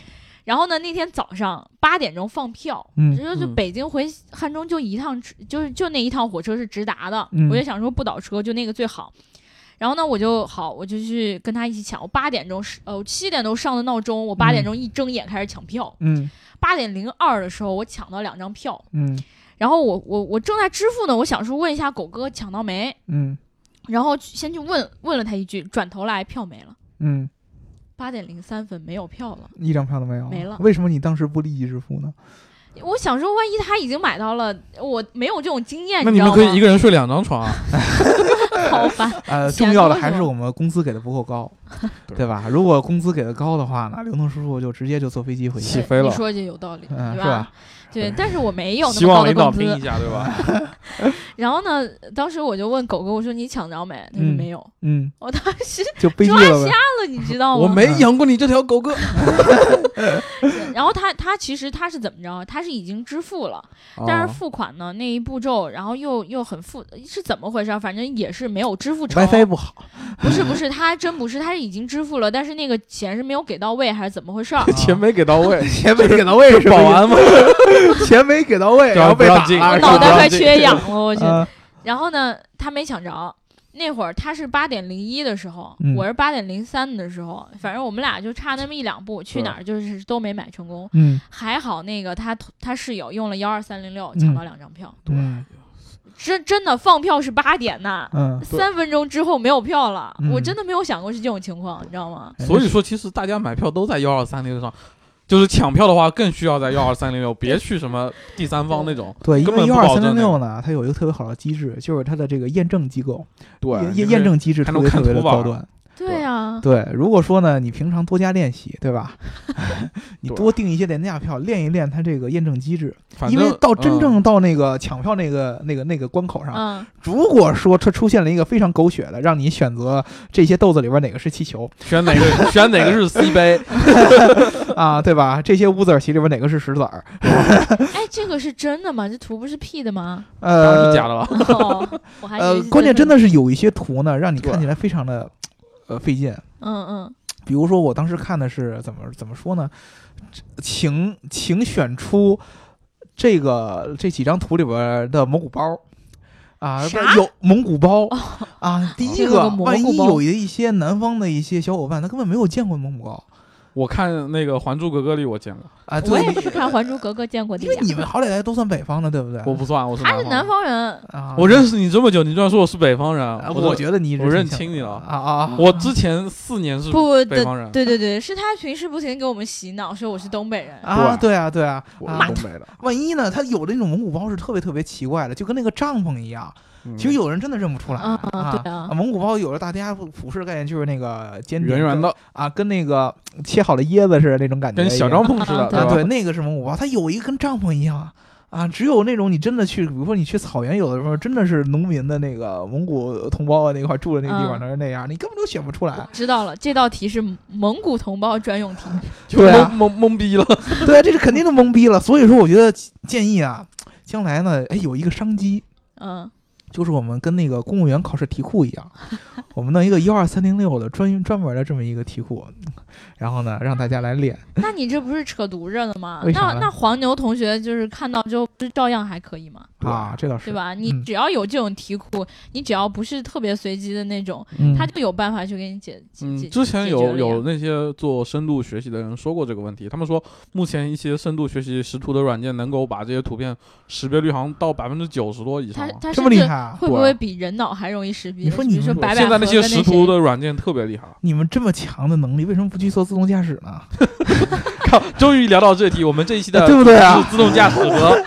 A: 然后呢，那天早上八点钟放票，
B: 嗯
A: 就就
C: 嗯
A: 北京回汉中就一趟，就是就那一趟火车是直达的。
B: 嗯
A: 我就想说不倒车就那个最好。然后呢，我就好，我就去跟他一起抢。我八点钟是呃七点钟上的闹钟，我八点钟一睁眼开始抢票。
B: 嗯
A: 八点零二的时候，我抢到两张票。
B: 嗯
A: 然后我我我正在支付呢，我想说问一下狗哥抢到没，
B: 嗯
A: 然后先去问问了他一句，转头来票没了，
B: 嗯，
A: 八点零三分没有票了。
B: 一张票都没有，
A: 没了
B: 为什么你当时不立即支付呢？
A: 我想说，万一他已经买到了，我没有这种经验，
C: 那你？们可以一个人睡两张床啊。
A: 好烦。
B: 呃，重要的还是我们工资给的不够高，
C: 对
B: 对吧？如果工资给的高的话呢，刘能叔叔就直接就坐飞机回去，
C: 起飞了
A: 你说这有道理，
B: 嗯，
A: 对
B: 是吧？
A: 对，但是我没有那
C: 希
A: 么高的
C: 望领导
A: 工资。
C: 拼一下，对吧？
A: 然后呢，当时我就问狗哥，我说你抢着没？他说
B: 嗯
A: 没有。
B: 嗯，
A: 我当时
B: 就被
A: 抓。瞎了，你知道吗？
C: 我没养过你这条狗哥。
A: 然后他他其实他是怎么着？他是已经支付了，但是
C: 哦
A: 付款呢那一步骤，然后又又很复，是怎么回事？反正也是没有支付成。
B: WiFi 不好，
A: 不是不是，他还真不是，他是已经支付了，但是那个钱是没有给到位，还是怎么回事儿？
C: 钱没给到位，
B: 钱没给到位是？
C: 保安嘛，
B: 钱没给到位，
C: 这
B: 然后被打了，
A: 脑袋快缺氧了，我去。
B: 嗯。
A: 然后呢，他没抢着。那会儿他是八点零一的时候，
B: 嗯。
A: 我是八点零三的时候，反正我们俩就差那么一两步，去哪儿就是都没买成功。
B: 嗯。
A: 还好那个他他室友用了幺二三零六抢到两张票，
B: 嗯
A: 真真的放票是八点呐，
B: 嗯，
A: 三分钟之后没有票了，
B: 嗯。
A: 我真的没有想过是这种情况，你知道吗？
C: 所以说，其实大家买票都在幺二三零六上，就是抢票的话，更需要在幺二三零六，别去什么第三方那种。
B: 对，因为幺二三零六呢，它有一个特别好的机制，就是它的这个验证机构，
C: 对
B: 验验证机制它别特别的高端。
A: 对啊，
B: 对，如果说呢，你平常多加练习，对吧？你多订一些廉价票，练一练它这个验证机制。因为到真
C: 嗯
B: 正到那个抢票那个、那个那个关口上，
A: 嗯，
B: 如果说它出现了一个非常狗血的，让你选择这些豆子里边哪个是气球
C: 选哪个选哪个是 C 杯，
B: 啊，对吧？这些乌子儿棋里边哪个是石子儿？
A: 哎，这个是真的吗？这图不是 P 的吗？
B: 呃
C: 是，假的吧。
A: 哦，我还
B: 呃，关键真
A: 的
B: 的是有一些图呢，让你看起来非常的呃费劲。
A: 嗯嗯
B: 比如说，我当时看的是怎么怎么说呢？请请选出这个这几张图里边的蒙古包啊，有蒙古包啊。第一个万一有一些南方的一些小伙伴，他根本没有见过蒙古包
C: 我看那个《还珠格格》里我见过，
B: 啊。
A: 我，也不是看《还珠格格》见过的
B: 因为。你们好歹都算北方的，对不对？
C: 我不算，我是
A: 他是南
C: 方人。
A: 方人，
B: 啊，
C: 我认识你这么久，你居然说我是北方人
B: 啊，，
C: 我
B: 我觉得你一直
C: 我认
B: 挺
C: 清你了
B: 啊啊！
C: 我之前四年是
A: 不的
C: 北方人，
A: 对对对，是他平时不停地给我们洗脑，说我是东北人。
B: 啊，对啊，对啊，
C: 我
B: 啊
C: 是东北的。
B: 万一呢？他有的那种蒙古包是特别特别奇怪的，就跟那个帐篷一样。
C: 嗯
B: 其实有人真的认不出来
A: 啊对啊
B: 蒙古包有的大家普世概念就是那个尖顶
C: 圆圆的，
B: 啊，跟那个切好了椰子似的那种感觉，
C: 跟小帐篷似的，
A: 啊？
B: 对，那个是蒙古包，它有一个跟帐篷一样。啊，只有那种你真的去，比如说你去草原，有的时候真的是农民的那个蒙古同胞啊那块住的那个地方，那是那样，你根本就选不出来。
A: 知道了，这道题是蒙古同胞专用题。
C: 就
B: 对啊
C: 懵懵懵逼了。
B: 对，这是肯定都懵逼了。所以说，我觉得建议啊，将来呢，哎，有一个商机，
A: 嗯，
B: 就是我们跟那个公务员考试题库一样，我们弄一个幺二三零六的专专门的这么一个题库，然后呢，让大家来练。
A: 那你这不是扯犊子呢吗？那那黄牛同学就是看到之后，不是照样还可以吗？
B: 啊，这倒是
A: 对吧？你
B: 嗯
A: 只要有这种题库，你只要不是特别随机的那种，
B: 嗯
A: 他就有办法去给你解解
C: 嗯，
A: 解。
C: 之前有有那些做深度学习的人说过这个问题，他们说目前一些深度学习识图的软件能够把这些图片识别率好像到百分之九十多以上。
B: 这么厉害啊！
A: 会不会比人脑还容易识别？
B: 你说你们
A: 白百合
C: 现在那些识图的软件特别厉害。
B: 你们这么强的能力，为什么不去做自动驾驶呢？
C: 靠，终于聊到这题，我们这一期的
B: 对不对啊
C: 自动驾驶和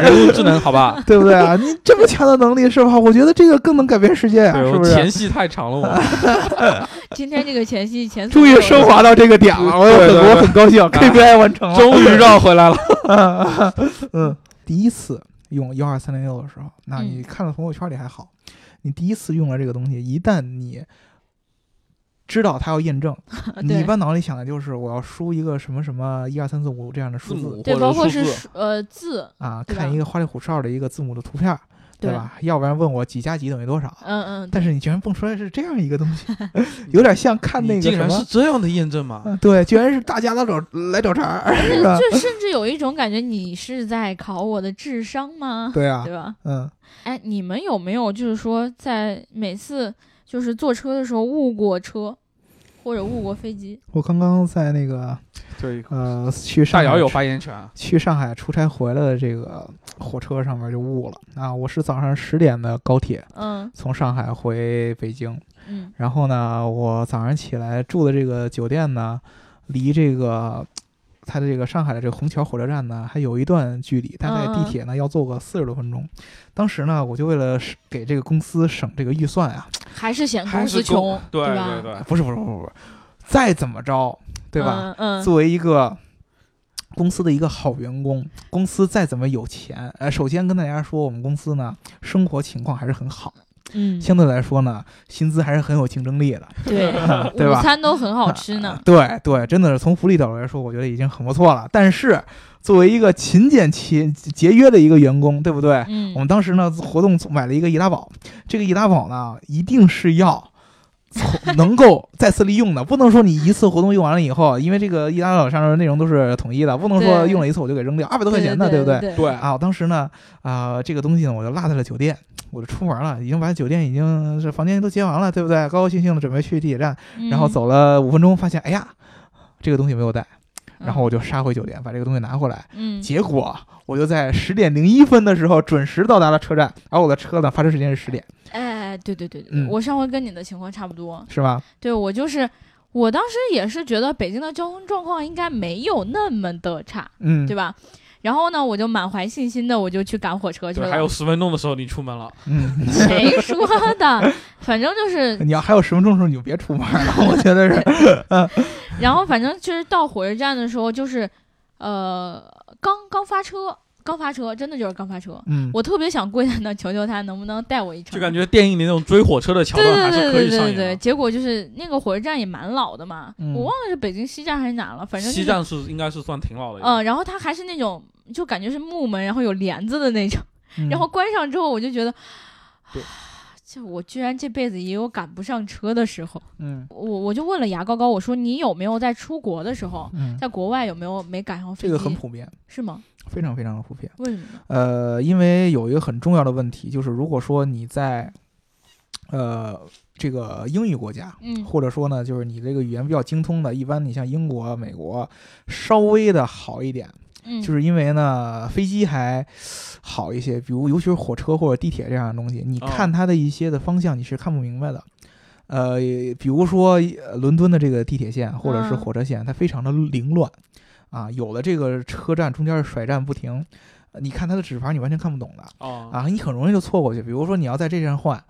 C: 人工智能，好吧？
B: 对不对啊？你这么强的能力是吧？我觉得这个更能改变世界呀、
C: 对，
B: 是不是？
C: 前戏太长了，我
A: 今天这个前戏前
B: 终于升华到这个点了，我很我很高兴，KPI 完成了。
C: 终于绕回来了。
B: 嗯，第一次用幺二三零六的时候，那你
A: 嗯
B: 看到朋友圈里还好，你第一次用了这个东西，一旦你知道它要验证，你
A: 对
B: 一般脑里想的就是我要输一个什么什么一二三四五这样的数字
A: 对，
C: 或者
A: 包括是呃字，
B: 啊，看一个花里胡哨的一个字母的图片儿，对
A: 对
B: 吧？要不然问我几加几等于多少？
A: 嗯嗯，
B: 但是你居然蹦出来是这样一个东西，有点像看那
C: 个竟然
B: 个什么
C: 是这样的验证吗？
B: 嗯对，居然是大家来找来找茬儿，是吧？
A: 就 甚至有一种感觉，你是在考我的智商吗？
B: 对啊
A: 对，吧？
B: 嗯，
A: 哎，你们有没有就是说，在每次就是坐车的时候误过车，或者误过飞机？
B: 我刚刚在那个
C: 对，
B: 呃去上海
C: 大姚有发言权啊。
B: 去上海出差回来的这个火车上面就误了啊！我是早上十点的高铁
A: 嗯
B: 从上海回北京，
A: 嗯
B: 然后呢，我早上起来住的这个酒店呢，离这个它的这个上海的这个虹桥火车站呢还有一段距离，大概地铁呢要坐个四十多分钟。当时呢，我就为了省给这个公司省这个预算啊，
A: 还是嫌
C: 还
A: 公司穷，
C: 对
A: 吧？
C: 对对，
B: 不是不是不是不是，再怎么着，对吧？
A: 嗯嗯，
B: 作为一个公司的一个好员工，公司再怎么有钱，呃，首先跟大家说，我们公司呢生活情况还是很好，
A: 嗯，
B: 相对来说呢，薪资还是很有竞争力的，
A: 对，
B: 对吧？
A: 午餐都很好吃呢。
B: 对对，真的是从福利角度来说，我觉得已经很不错了。但是作为一个勤俭节节约的一个员工，对不对？
A: 嗯
B: 我们当时呢活动买了一个易拉宝，这个易拉宝呢一定是要能够再次利用的，不能说你一次活动用完了以后，因为这个易拉宝上面的内容都是统一的，不能说用了一次我就给扔掉，二百多块钱呢，对？
A: 不对？
C: 对
B: 啊，我当时呢，啊、这个东西呢，我就落在了酒店，我就出门了，已经把酒店已经是房间都结完了，对不对？高高兴兴的准备去地铁站，然后
A: 嗯，
B: 走了五分钟，发现哎呀，这个东西没有带，然后
A: 嗯
B: 我就杀回酒店，把这个东西拿回来。
A: 嗯，
B: 结果我就在十点零一分的时候准时到达了车站，而我的车呢发车时间是十点，
A: 哎，对对对对，
B: 嗯
A: 我上回跟你的情况差不多。
B: 是吧？
A: 对我就是，我当时也是觉得北京的交通状况应该没有那么的差，
B: 嗯，
A: 对吧？然后呢，我就满怀信心的我就去赶火车去
C: 对，
A: 了。
C: 还有十分钟的时候你出门了，
B: 嗯，
A: 谁说的？反正就是，
B: 你要还有十分钟的时候你就别出门了，我觉得是，
A: 然后反正就是到火车站的时候，就是，呃，刚刚发车，刚发车，真的就是刚发车。
B: 嗯，
A: 我特别想跪在那求求他，能不能带我一程？
C: 就感觉电影里那种追火车的桥段还
A: 对对
C: 是可以
A: 对对对对，
C: 上演的。
A: 结果就是那个火车站也蛮老的嘛，
B: 嗯
A: 我忘了是北京西站还是哪了，反正、就是、
C: 西站是应该是算挺老的，
A: 嗯，然后它还是那种就感觉是木门，然后有帘子的那种，
B: 嗯
A: 然后关上之后我就觉得，
C: 对
A: 就我居然这辈子也有赶不上车的时候。
B: 嗯
A: 我我就问了牙膏膏，我说你有没有在出国的时候，
B: 嗯，
A: 在国外有没有没赶上飞机？
B: 这个很普遍，
A: 是吗？
B: 非常非常的普遍。
A: 为什么？
B: 呃，因为有一个很重要的问题，就是如果说你在呃这个英语国家，
A: 嗯
B: 或者说呢，就是你这个语言比较精通的，一般你像英国、美国稍微的好一点，
A: 嗯，
B: 就是因为呢飞机还好一些，比如尤其是火车或者地铁这样的东西，你
C: 哦
B: 看它的一些的方向你是看不明白的。呃，比如说呃伦敦的这个地铁线或者是
A: 嗯
B: 火车线，它非常的凌乱，啊，有的这个车站中间是甩站不停，呃你看它的指牌你完全看不懂的，
C: 哦，
B: 啊，你很容易就错过去。比如说你要在这站换，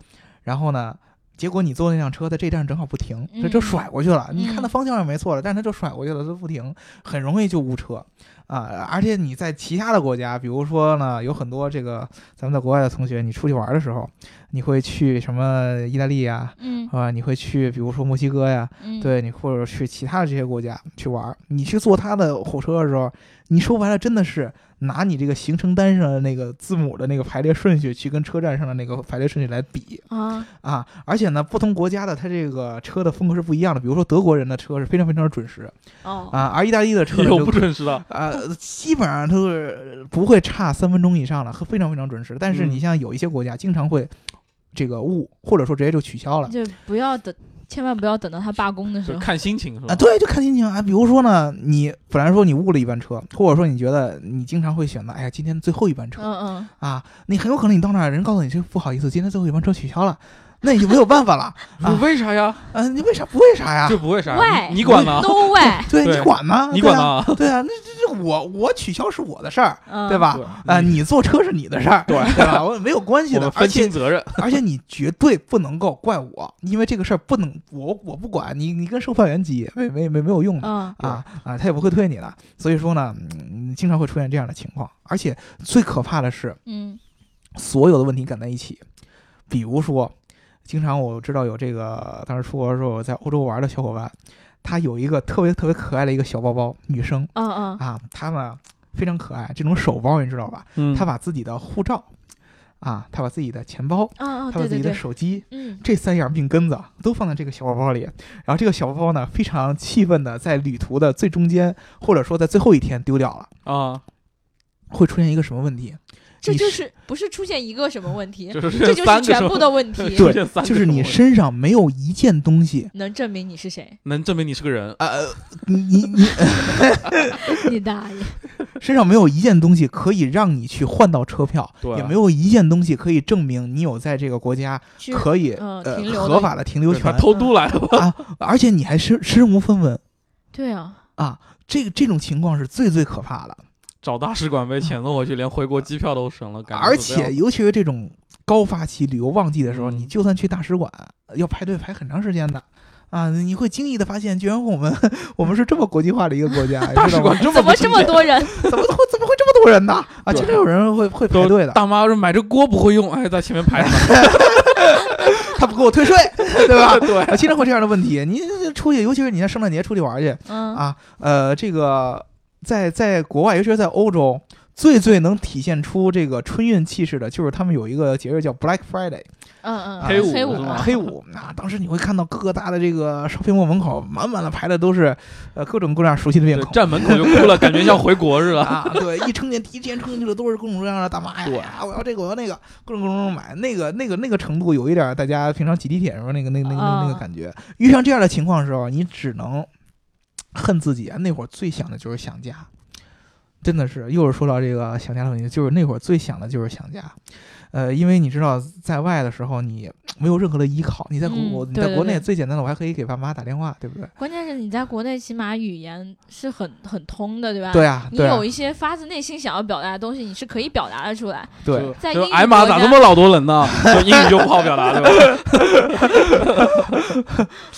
B: 然后呢，结果你坐那辆车在这站正好不停，这就
A: 嗯
B: 甩过去了。你看它
A: 嗯
B: 方向是没错的，但是它就甩过去了，它不停，很容易就误车啊。而且你在其他的国家，比如说呢，有很多这个咱们在国外的同学，你出去玩的时候，你会去什么意大利呀、
A: 嗯
B: 啊，你会去比如说墨西哥呀，
A: 嗯，
B: 对你或者去其他的这些国家去玩儿，你去坐他的火车的时候，你说白了真的是拿你这个行程单上的那个字母的那个排列顺序去跟车站上的那个排列顺序来比
A: 啊，
B: 啊！而且呢，不同国家的它这个车的风格是不一样的。比如说德国人的车是非常非常的准时
A: 哦，
B: 啊，而意大利的车就
C: 有不准时的，
B: 啊，基本上都是不会差三分钟以上的，非常非常准时。但是
C: 嗯
B: 你像有一些国家经常会这个误，或者说直接就取消了。
A: 就不要等，千万不要等到他罢工的时候。
C: 就看心情是吧？
B: 啊，对，就看心情啊。比如说呢，你本来说你误了一班车，或者说你觉得你经常会选择，哎呀，今天最后一班车、
A: 嗯嗯，
B: 啊，你很有可能你到那儿，人告诉你这不好意思，今天最后一班车取消了，那你就没有办法了。
C: 不为啥呀？
B: 啊，你为啥不为啥呀？
C: 就不为啥
A: 喂
C: 呀？你你管吗
A: ？？No way，
B: 对
C: 对
B: 你管吗？
C: 你？管吗？
B: 对啊，那这这我我取消是我的事儿，
A: 嗯，
B: 对？吧？
C: 对
B: 啊，你坐车是你的事儿，
C: 对
B: 对吧？我没有关系的，
C: 我们分
B: 而且
C: 清责任。
B: 而且你绝对不能够怪我，因为这个事儿不能我我不管你，你跟售票员急没没没没有用的。
A: 嗯
B: 啊啊，他也不会退你的。所以说呢，嗯嗯，经常会出现这样的情况。而且最可怕的是，
A: 嗯
B: 所有的问题赶在一起。比如说，经常我知道有这个当时出国的时候在欧洲玩的小伙伴，他有一个特别特别可爱的一个小包包，女生。
A: 嗯嗯。
B: 啊，她呢非常可爱，这种手包你知道吧？
C: 嗯，
B: 她把自己的护照啊，她把自己的钱包，她把自己的
A: 对对对，
B: 手机。
A: 嗯。
B: 这三样命根子都放在这个小包包里，然后这个小包包呢，非常气愤的在旅途的最中间，或者说在最后一天丢掉了，
C: 啊，
B: 会出现一个什么问题？
A: 这就
B: 是
A: 是不是出现一个什么问题，这就是全部的问题，
C: 出现三个
B: 就是你身上没有一件东西，
A: 能证明你是谁？
C: 能证明你是个人，
B: 呃，你你你
A: 你大爷！
B: 身上没有一件东西可以让你去换到车票，也没有一件东西可以证明你有在这个国家可以
A: 嗯
B: 呃
A: 停留
B: 合法的停留权
C: 偷渡来的吧？
B: 啊，而且你还身身无分文
A: 对啊，
B: 啊，这个这种情况是最最可怕的。
C: 找大使馆被遣送回去，连回国机票都省了，感觉
B: 而且尤其是这种高发期旅游旺季的时候，
C: 嗯
B: 你就算去大使馆，要排队排很长时间的。啊，你会惊异的发现，居然我们我们是这么国际化的一个国家，
C: 大使
B: 知道吗
C: 馆这么
A: 怎么这么多人？
B: 怎么会怎么会这么多人呢？啊，经常有人会会排队的，
C: 大妈说买这锅不会用，哎，在前面排着呢。
B: 他不给我退税，对吧？
C: 对
B: 啊，经常会这样的问题。你出去，尤其是你在圣诞节出去玩去
A: 嗯
B: 啊，呃，这个在在国外，尤其是在欧洲，最最能体现出这个春运气势的，就是他们有一个节日叫 Black Friday。
A: 嗯嗯，
B: 啊
C: 黑五
A: 黑五
C: 是吗
B: 啊，黑五啊，当时你会看到各个大的这个 shopping mall 门口满满的排的都是，呃，各种各样熟悉的面孔。
C: 站门口就哭了，感觉像回国似的。
B: 啊，对，一充电第一时间充进去的都是各种各样的大妈呀，我要这个，我要那个，各种各种买，那个那个那个程度有一点儿大家平常挤地铁时候那个那个那个那个那个
A: 啊
B: 感觉。遇上这样的情况的时候，你只能恨自己啊！那会儿最想的就是想家，真的是，又是说到这个想家的问题，就是那会儿最想的就是想家。呃，因为你知道，在外的时候你没有任何的依靠，你在国、你在国内最简单的，我还可以给爸妈打电话，对不对？
A: 关键是你在国内起码语言是很很通的，对吧？
B: 对啊，
A: 你
B: 对啊
A: 有，一些发自内心想要表达的东西，你是可以表达的出来。
B: 对
A: 在英语
C: 哎妈，咋这么老多人呢？就英语就不好表达，对吧？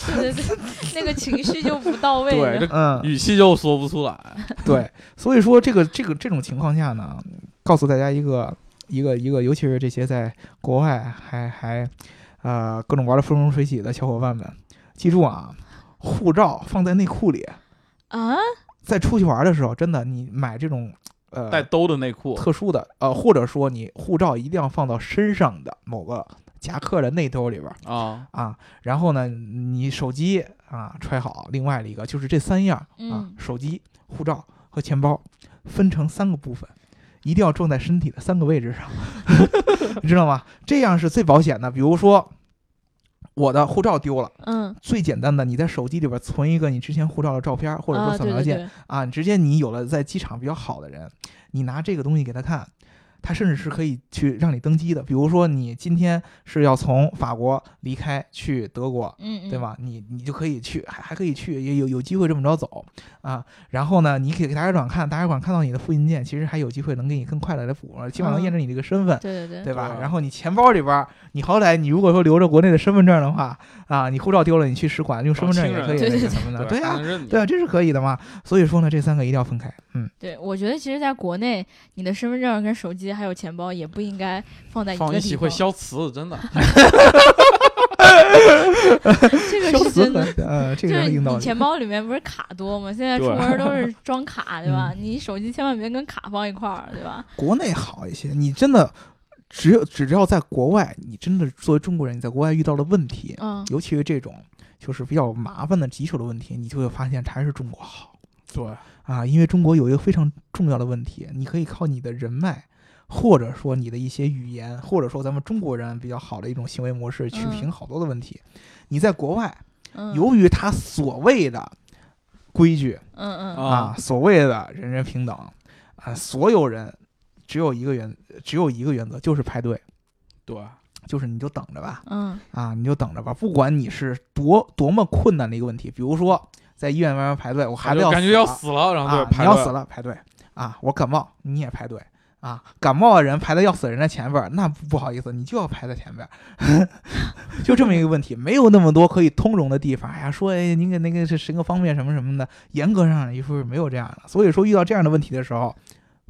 A: 对对对，那个情绪就不到位
C: 对，这
B: 嗯，
C: 语气就说不出来。
B: 对，所以说这个这个这种情况下呢，告诉大家一个一个一个，尤其是这些在国外还还呃各种玩的风生水起的小伙伴们，记住啊，护照放在内裤里，
A: 啊，
B: 在出去玩的时候，真的你买这种呃
C: 带兜的内裤，
B: 特殊的呃，或者说你护照一定要放到身上的某个夹克的内兜里边儿
C: 啊，
B: 啊，然后呢，你手机啊揣好，另外的一个就是这三样啊
A: 嗯，
B: 手机、护照和钱包分成三个部分。一定要撞在身体的三个位置上，你知道吗？这样是最保险的。比如说，我的护照丢了，
A: 嗯，
B: 最简单的，你在手机里边存一个你之前护照的照片，或者说
A: 啊，
B: 扫描件，啊，直接你有了在机场比较好的人，你拿这个东西给他看，他甚至是可以去让你登机的。比如说你今天是要从法国离开去德国，
A: 嗯嗯，
B: 对？吧？你你就可以去，还还可以去，也有有机会这么着走啊。然后呢，你可以给大使馆看，大使馆看到你的复印件，其实还有机会能给你更快的来补，起码能
A: 嗯
B: 验证你这个身份。
A: 对对对，
B: 对吧？然后你钱包里边儿，你好歹你如果说留着国内的身份证的话，啊，你护照丢了，你去使馆用身份证也可以什么的，对啊，对啊，这是可以的嘛。所以说呢，这三个一定要分开。嗯，
A: 对，我觉得其实在国内，你的身份证跟手机还有钱包也不应该放在一
C: 放
A: 个地方。
C: 一起会消磁，真的。
A: 这个是真的。
B: 呃，这
A: 就是
B: 个硬道理。
A: 你钱包里面不是卡多吗？现在出门都是 装卡，对
B: 嗯
A: 吧？你手机千万别跟卡放一块儿，对吧？
B: 国内好一些，你真的只有只要在国外，你真的作为中国人，你在国外遇到了问题，
A: 嗯，
B: 尤其是这种就是比较麻烦的棘手的问题，你就会发现还是中国好
C: 对，
B: 啊，因为中国有一个非常重要的问题，你可以靠你的人脉。或者说你的一些语言，或者说咱们中国人比较好的一种行为模式，去
A: 嗯。
B: 评好多的问题。你在国外，
A: 嗯。
B: 由于他所谓的规矩，
A: 嗯嗯。
B: 啊，所谓的人人平等啊，所有人只有一个原，只有一个原则，就是排队，
C: 对，
B: 就是你就等着吧，
A: 嗯。
B: 啊，你就等着吧，不管你是多多么困难的一个问题，比如说在医院外面排队，我孩子要
C: 感觉要死了，然后
B: 你要死了排队。啊，我感冒你也排队啊，感冒的人排在要死人的前边儿，那不好意思，你就要排在前边儿，就这么一个问题，没有那么多可以通融的地方。哎呀，说哎，您给那个是十个方便什么什么的，严格上来说是没有这样的。所以说遇到这样的问题的时候，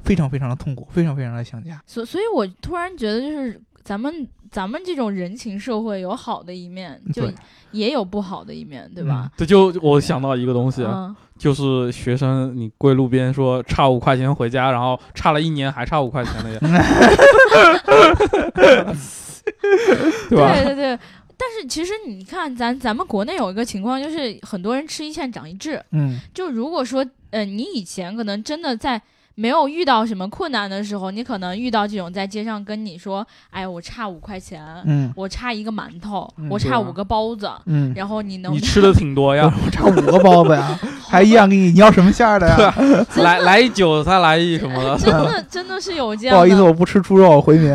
B: 非常非常的痛苦，非常非常的想家。
A: 所所以，我突然觉得，就是咱们咱们这种人情社会有好的一面，就也有不好的一面，对吧？
C: 这就我想到一个东西，
A: 嗯，
C: 就是学生你跪路边说差五块钱回家，然后差了一年还差五块钱那个，对吧？
A: 对对对。但是其实你看，咱咱们国内有一个情况，就是很多人吃一堑长一智。
B: 嗯
A: 就如果说，呃，你以前可能真的在没有遇到什么困难的时候，你可能遇到这种在街上跟你说，哎，我差五块钱，
B: 嗯。
A: 我差一个馒头，
B: 嗯
A: 我差五个包子，
B: 嗯，
A: 然后你能
C: 你吃的挺多呀，
B: 我差五个包子呀，还一样给你，你要什么馅儿的呀？
C: 来来一韭菜，来一什么的，
A: 真的真的是有这样的，
B: 不好意思，我不吃猪肉，回民。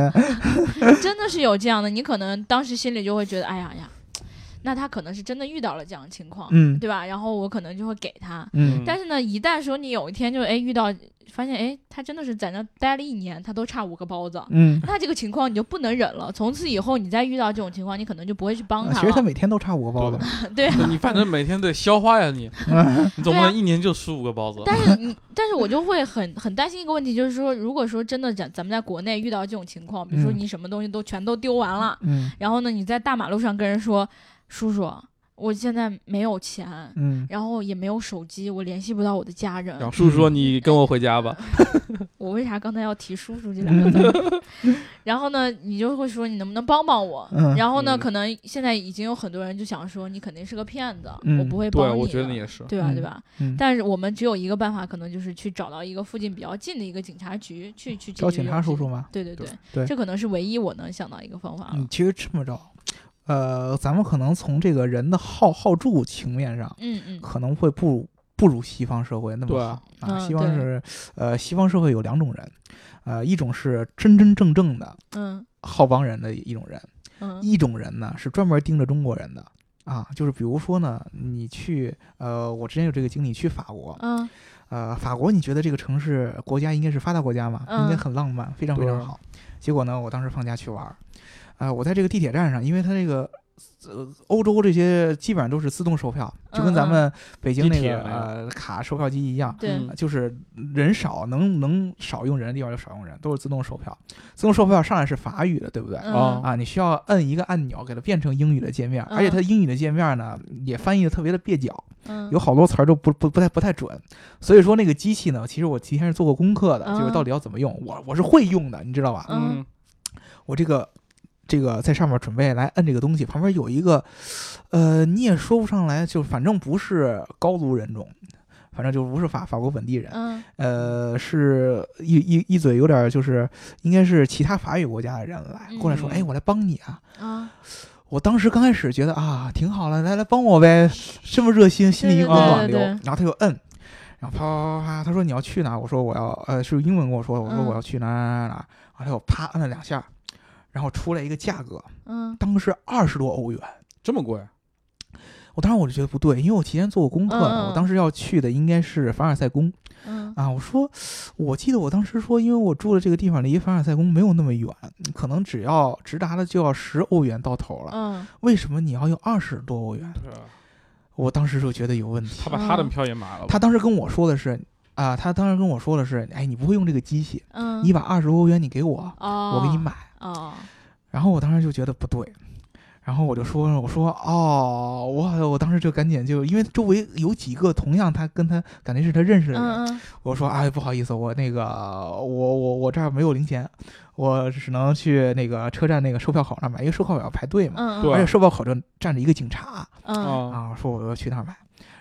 A: 真的是有这样的，你可能当时心里就会觉得，哎呀呀，那他可能是真的遇到了这样的情况，
B: 嗯
A: 对吧？然后我可能就会给他，
B: 嗯
A: 但是呢，一旦说你有一天就哎遇到，发现哎他真的是在那待了一年，他都差五个包子，
B: 嗯，
A: 那这个情况你就不能忍了。从此以后你再遇到这种情况，你可能就不会去帮他了
B: 其实他。每天都差五个包子嘛。
A: 对，
C: 你反正每天得消化呀你，
B: 嗯
C: 你总不能一年就十五个包子。
A: 但是 你，但是我就会很很担心一个问题，就是说，如果说真的咱咱们在国内遇到这种情况，比如说
B: 嗯
A: 你什么东西都全都丢完了，
B: 嗯
A: 然后呢，你在大马路上跟人说，叔叔，我现在没有钱，
B: 嗯
A: 然后也没有手机，我联系不到我的家人
C: 然。后叔叔说：“你跟我回家吧。
A: 我为啥刚才要提叔叔这两个字？然后呢，你就会说你能不能帮帮我？
B: 嗯
A: 然后呢，
C: 嗯
A: 可能现在已经有很多人就想说你肯定是个骗子，
B: 嗯
A: 我不会”，帮你对。
C: 我觉得你也是。
A: 对吧？
B: 嗯
A: 对吧？
B: 嗯，
A: 但是我们只有一个办法，可能就是去找到一个附近比较近的一个警察局去去解
B: 找警
A: 决这种事情
B: 察叔叔吗？
A: 对对对，
B: 对
A: 这可能是唯一我能想到一个方法了。
B: 嗯，其实这么着，呃，咱们可能从这个人的好好助情面上，
A: 嗯嗯
B: 可能会不如不如西方社会那么好啊。
A: 嗯
B: 西方
A: 对
B: 是呃，西方社会有两种人，呃，一种是真真正正的
A: 嗯
B: 好帮人的一种人，
A: 嗯
B: 一种人呢是专门盯着中国人的。啊，就是比如说呢，你去，呃，我之前有这个经历，去法国，
A: 嗯
B: 呃，法国，你觉得这个城市国家应该是发达国家嘛？应该
A: 嗯
B: 很浪漫，非常非常好。结果呢，我当时放假去玩儿，呃，我在这个地铁站上，因为它这个呃欧洲这些基本上都是自动售票，就跟咱们北京那个卡售票机一样。
A: 对
B: 就是人少，能能少用人的地方就少用人，都是自动售票。自动售票上来是法语的，对不对？
A: 嗯
B: 啊，你需要摁一个按钮给它变成英语的界面，而且
A: 嗯
B: 它英语的界面呢也翻译的特别的蹩脚，
A: 嗯
B: 有好多词儿都不不不太不太准，所以说那个机器呢，其实我提前是做过功课的，就是
A: 嗯
B: 到底要怎么用，我我是会用的，你知道吧？
A: 嗯
B: 我这个这个在上面准备来摁这个东西，旁边有一个，呃，你也说不上来，就反正不是高卢人种。反正就不是法法国本地人，
A: 嗯
B: 呃，是一一一嘴有点就是应该是其他法语国家的人来过来说，
C: 嗯
B: 哎，我来帮你啊，
A: 啊
B: 我当时刚开始觉得啊，挺好了，来来帮我呗，这么热心，心里一股暖流。
A: 对对
B: 然后他就摁，然后啪啪啪啪，他说你要去哪？我说我要，呃，是英文跟我说的，我说
A: 嗯
B: 我要去哪哪哪哪哪。然后他又啪摁了两下，然后出来一个价格，
A: 嗯
B: 当时二十多欧元。
C: 这么贵？
B: 我当时我就觉得不对，因为我提前做过功课我当时要去的应该是凡尔赛宫
A: 嗯
B: 啊。我说，我记得我当时说，因为我住的这个地方离凡尔赛宫没有那么远，可能只要直达的就要十欧元到头了。
A: 嗯
B: 为什么你要用二十多欧元？我当时就觉得有问题。
C: 他把他的票也买了吧。
B: 他当时跟我说的是，啊，他当时跟我说的是，哎，你不会用这个机器，
A: 嗯，
B: 你把二十欧元你给我，
A: 哦，
B: 我给你买。
A: 哦，
B: 然后我当时就觉得不对，然后我就说，我说哦，我我当时就赶紧就因为周围有几个同样他跟他感觉是他认识的人，
A: 嗯嗯。
B: 我说哎不好意思，我那个我我我这儿没有零钱，我只能去那个车站那个售票口那儿买，因为售票口要排队嘛，而且售票口就站着一个警察。
A: 嗯。
C: 啊，
B: 啊，说我要去那儿买，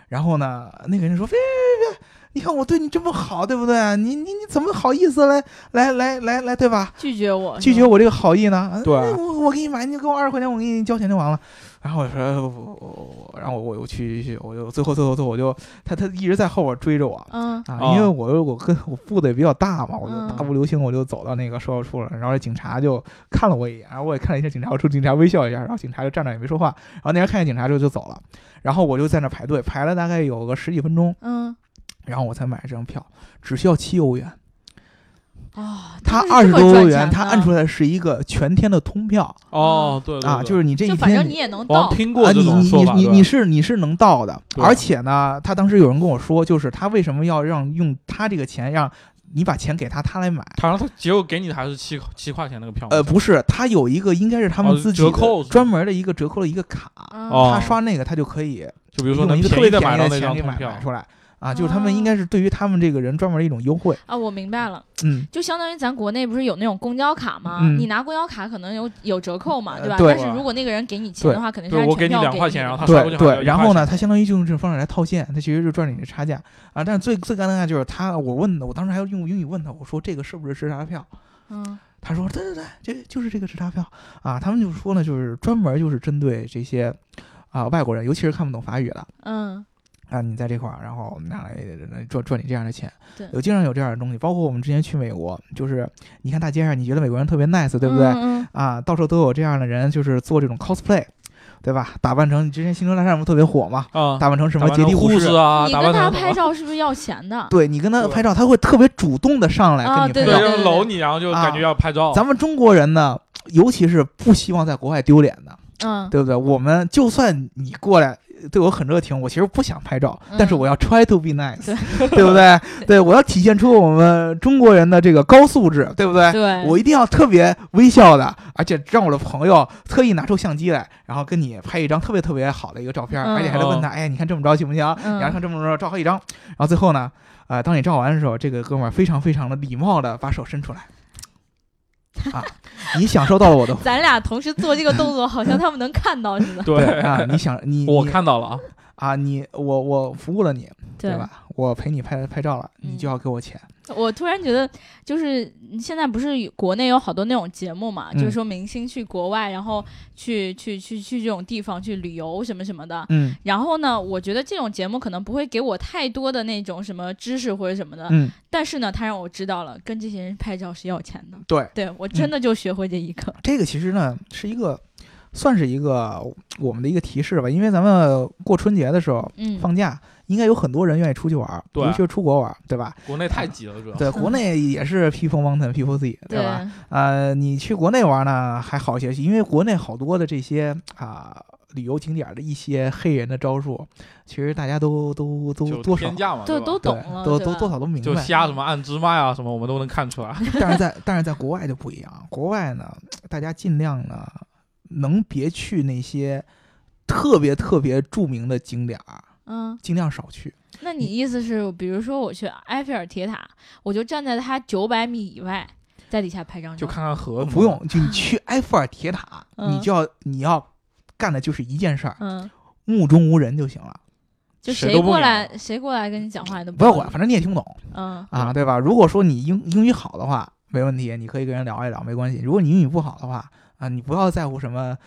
B: 然后呢，那个人说别别别别，你看我对你这么好，对不对？你你你怎么好意思来来来来来，对吧？
A: 拒绝我，
B: 拒绝我这个好意呢？
C: 对
B: 哎我我给你买，你给我二十块钱，我给你交钱就完了。然后我说，我然后我我去去，我就最后最后最后我就他他一直在后边追着我。
A: 嗯
B: 啊，
C: 哦
B: 因为我我跟我步子也比较大嘛，我就
A: 嗯
B: 大步流星，我就走到那个售票处了。然后警察就看了我一眼，然后我也看了一下警察，我冲警察微笑一下，然后警察就站那也没说话。然后那人看见警察之后就走了，然后我就在那排队，排了大概有个十几分钟，
A: 嗯，
B: 然后我才买这张票，只需要七欧元。
A: 哦，
B: 他二十多欧元，他按出来是一个全天的通票
C: 哦，对对
B: 啊，就是你这一
A: 天反正
B: 天
A: 你也能到
C: 听过
B: 你你你你你是你是能到的，而且呢，他当时有人跟我说，就是他为什么要让用他这个钱让你把钱给他，他来买。
C: 他让他结果给你的还是七七块钱那个票，
B: 呃，不是，他有一个应该是他们
C: 哦
B: 自己
C: 折扣
B: 专门的一个折扣的一个卡，
C: 哦
B: 他刷那个他就可以
C: 就比如说
B: 用一个特
C: 能便宜的
B: 别便宜的
C: 买到那张
B: 钱给买
C: 通票
B: 买出来啊，就是他们应该是对于他们这个人专门的一种优惠。
A: 啊，我明白了，
B: 嗯，
A: 就相当于咱国内不是有那种公交卡吗？
B: 嗯
A: 你拿公交卡可能有有折扣嘛，对吧？
B: 对
A: 但是如果那个人给你钱的话，肯定是
C: 对我给你两块钱然后他刷过
B: 对对，
C: 去好像要一
B: 然后呢，他相当于就用这种方式来套现，他其实就赚你的差价啊。但是最最尴尬就是他，我问的，我当时还要用英语问他，我说这个是不是直达票？
A: 嗯
B: 他说对对对，这就是这个直达票啊。他们就说呢，就是专门就是针对这些啊外国人，尤其是看不懂法语的
A: 嗯，
B: 啊，你在这块儿，然后我们俩来来赚赚你这样的钱。
A: 对
B: 有经常有这样的东西，包括我们之前去美国，就是你看大街上，你觉得美国人特别 nice，对不对？
A: 嗯嗯
B: 啊，到处都有这样的人，就是做这种 cosplay，对吧？打扮成你之前《星球大战》不特别火嘛？
C: 啊，
B: 打扮成什么杰地
C: 护士啊，
A: 你
C: 打扮成什么
A: 跟他拍照是不是要钱的？
B: 对你跟他拍照，他会特别主动的上来跟你拍照。
C: 对，搂你，然后就感觉要拍照。
B: 咱们中国人呢，尤其是不希望在国外丢脸的，
A: 嗯，
B: 对不对？我们就算你过来对我很热情，我其实不想拍照，
A: 嗯
B: 但是我要 try to be nice，
A: 对
B: 对不对？对我要体现出我们中国人的这个高素质，对不对？
A: 对，
B: 我一定要特别微笑的，而且让我的朋友特意拿出相机来，然后跟你拍一张特别特别好的一个照片，
A: 嗯
B: 而且还得问他，哎，你看这么着行不行？
A: 嗯
B: 你要看这么着照好几张，然后最后呢，呃，当你照完的时候，这个哥们儿非常非常的礼貌的把手伸出来，啊，你享受到了我的
A: 咱俩同时做这个动作，好像他们能看到似的。
C: 对
B: 啊，你想你
C: 我看到了啊，
B: 啊，你我我服务了你，
A: 对
B: 对吧？我陪你拍拍照了，你
A: 嗯
B: 就要给我钱。
A: 我突然觉得，就是现在不是有国内有好多那种节目嘛，
B: 嗯
A: 就是说明星去国外，然后去去去去这种地方去旅游什么什么的。
B: 嗯
A: 然后呢，我觉得这种节目可能不会给我太多的那种什么知识或者什么的，
B: 嗯，
A: 但是呢，他让我知道了跟这些人拍照是要钱的。
B: 对，
A: 对我真的就学会这一课。
B: 这个其实呢是一个。算是一个我们的一个提示吧，因为咱们过春节的时候
A: 嗯，
B: 放假，应该有很多人愿意出去玩尤其是出国玩儿，对吧？
C: 国内太挤了，主要。
B: 对，国内也是 people mountain people sea，对
A: 对
B: 吧？呃，你去国内玩呢还好些，因为国内好多的这些啊、旅游景点的一些黑人的招数，其实大家都都都多少
C: 天价嘛，
A: 对，都懂了，
B: 都都多少都明白就。
C: 瞎什么按芝麻呀什么，我们都能看出来。
B: 但是在但是在国外就不一样，国外呢，大家尽量呢能别去那些特别特别著名的景点儿，
A: 嗯，
B: 尽量少去。
A: 那你意思是，比如说我去埃菲尔铁塔，我就站在它九百米以外，在底下拍张照，
C: 就看看河
B: 不用，就你去埃菲尔铁塔，
A: 嗯。
B: 你就要你要干的就是一件事儿，
A: 嗯，
B: 目中无人就行了，
A: 就
C: 谁
A: 过来谁过来跟你讲话，你都理
B: 不要管，反正你也听不懂
A: 嗯。
B: 啊，对吧？如果说你英英语好的话，没问题，你可以跟人聊一聊，没关系。如果你英语不好的话，啊，你不要在乎什么，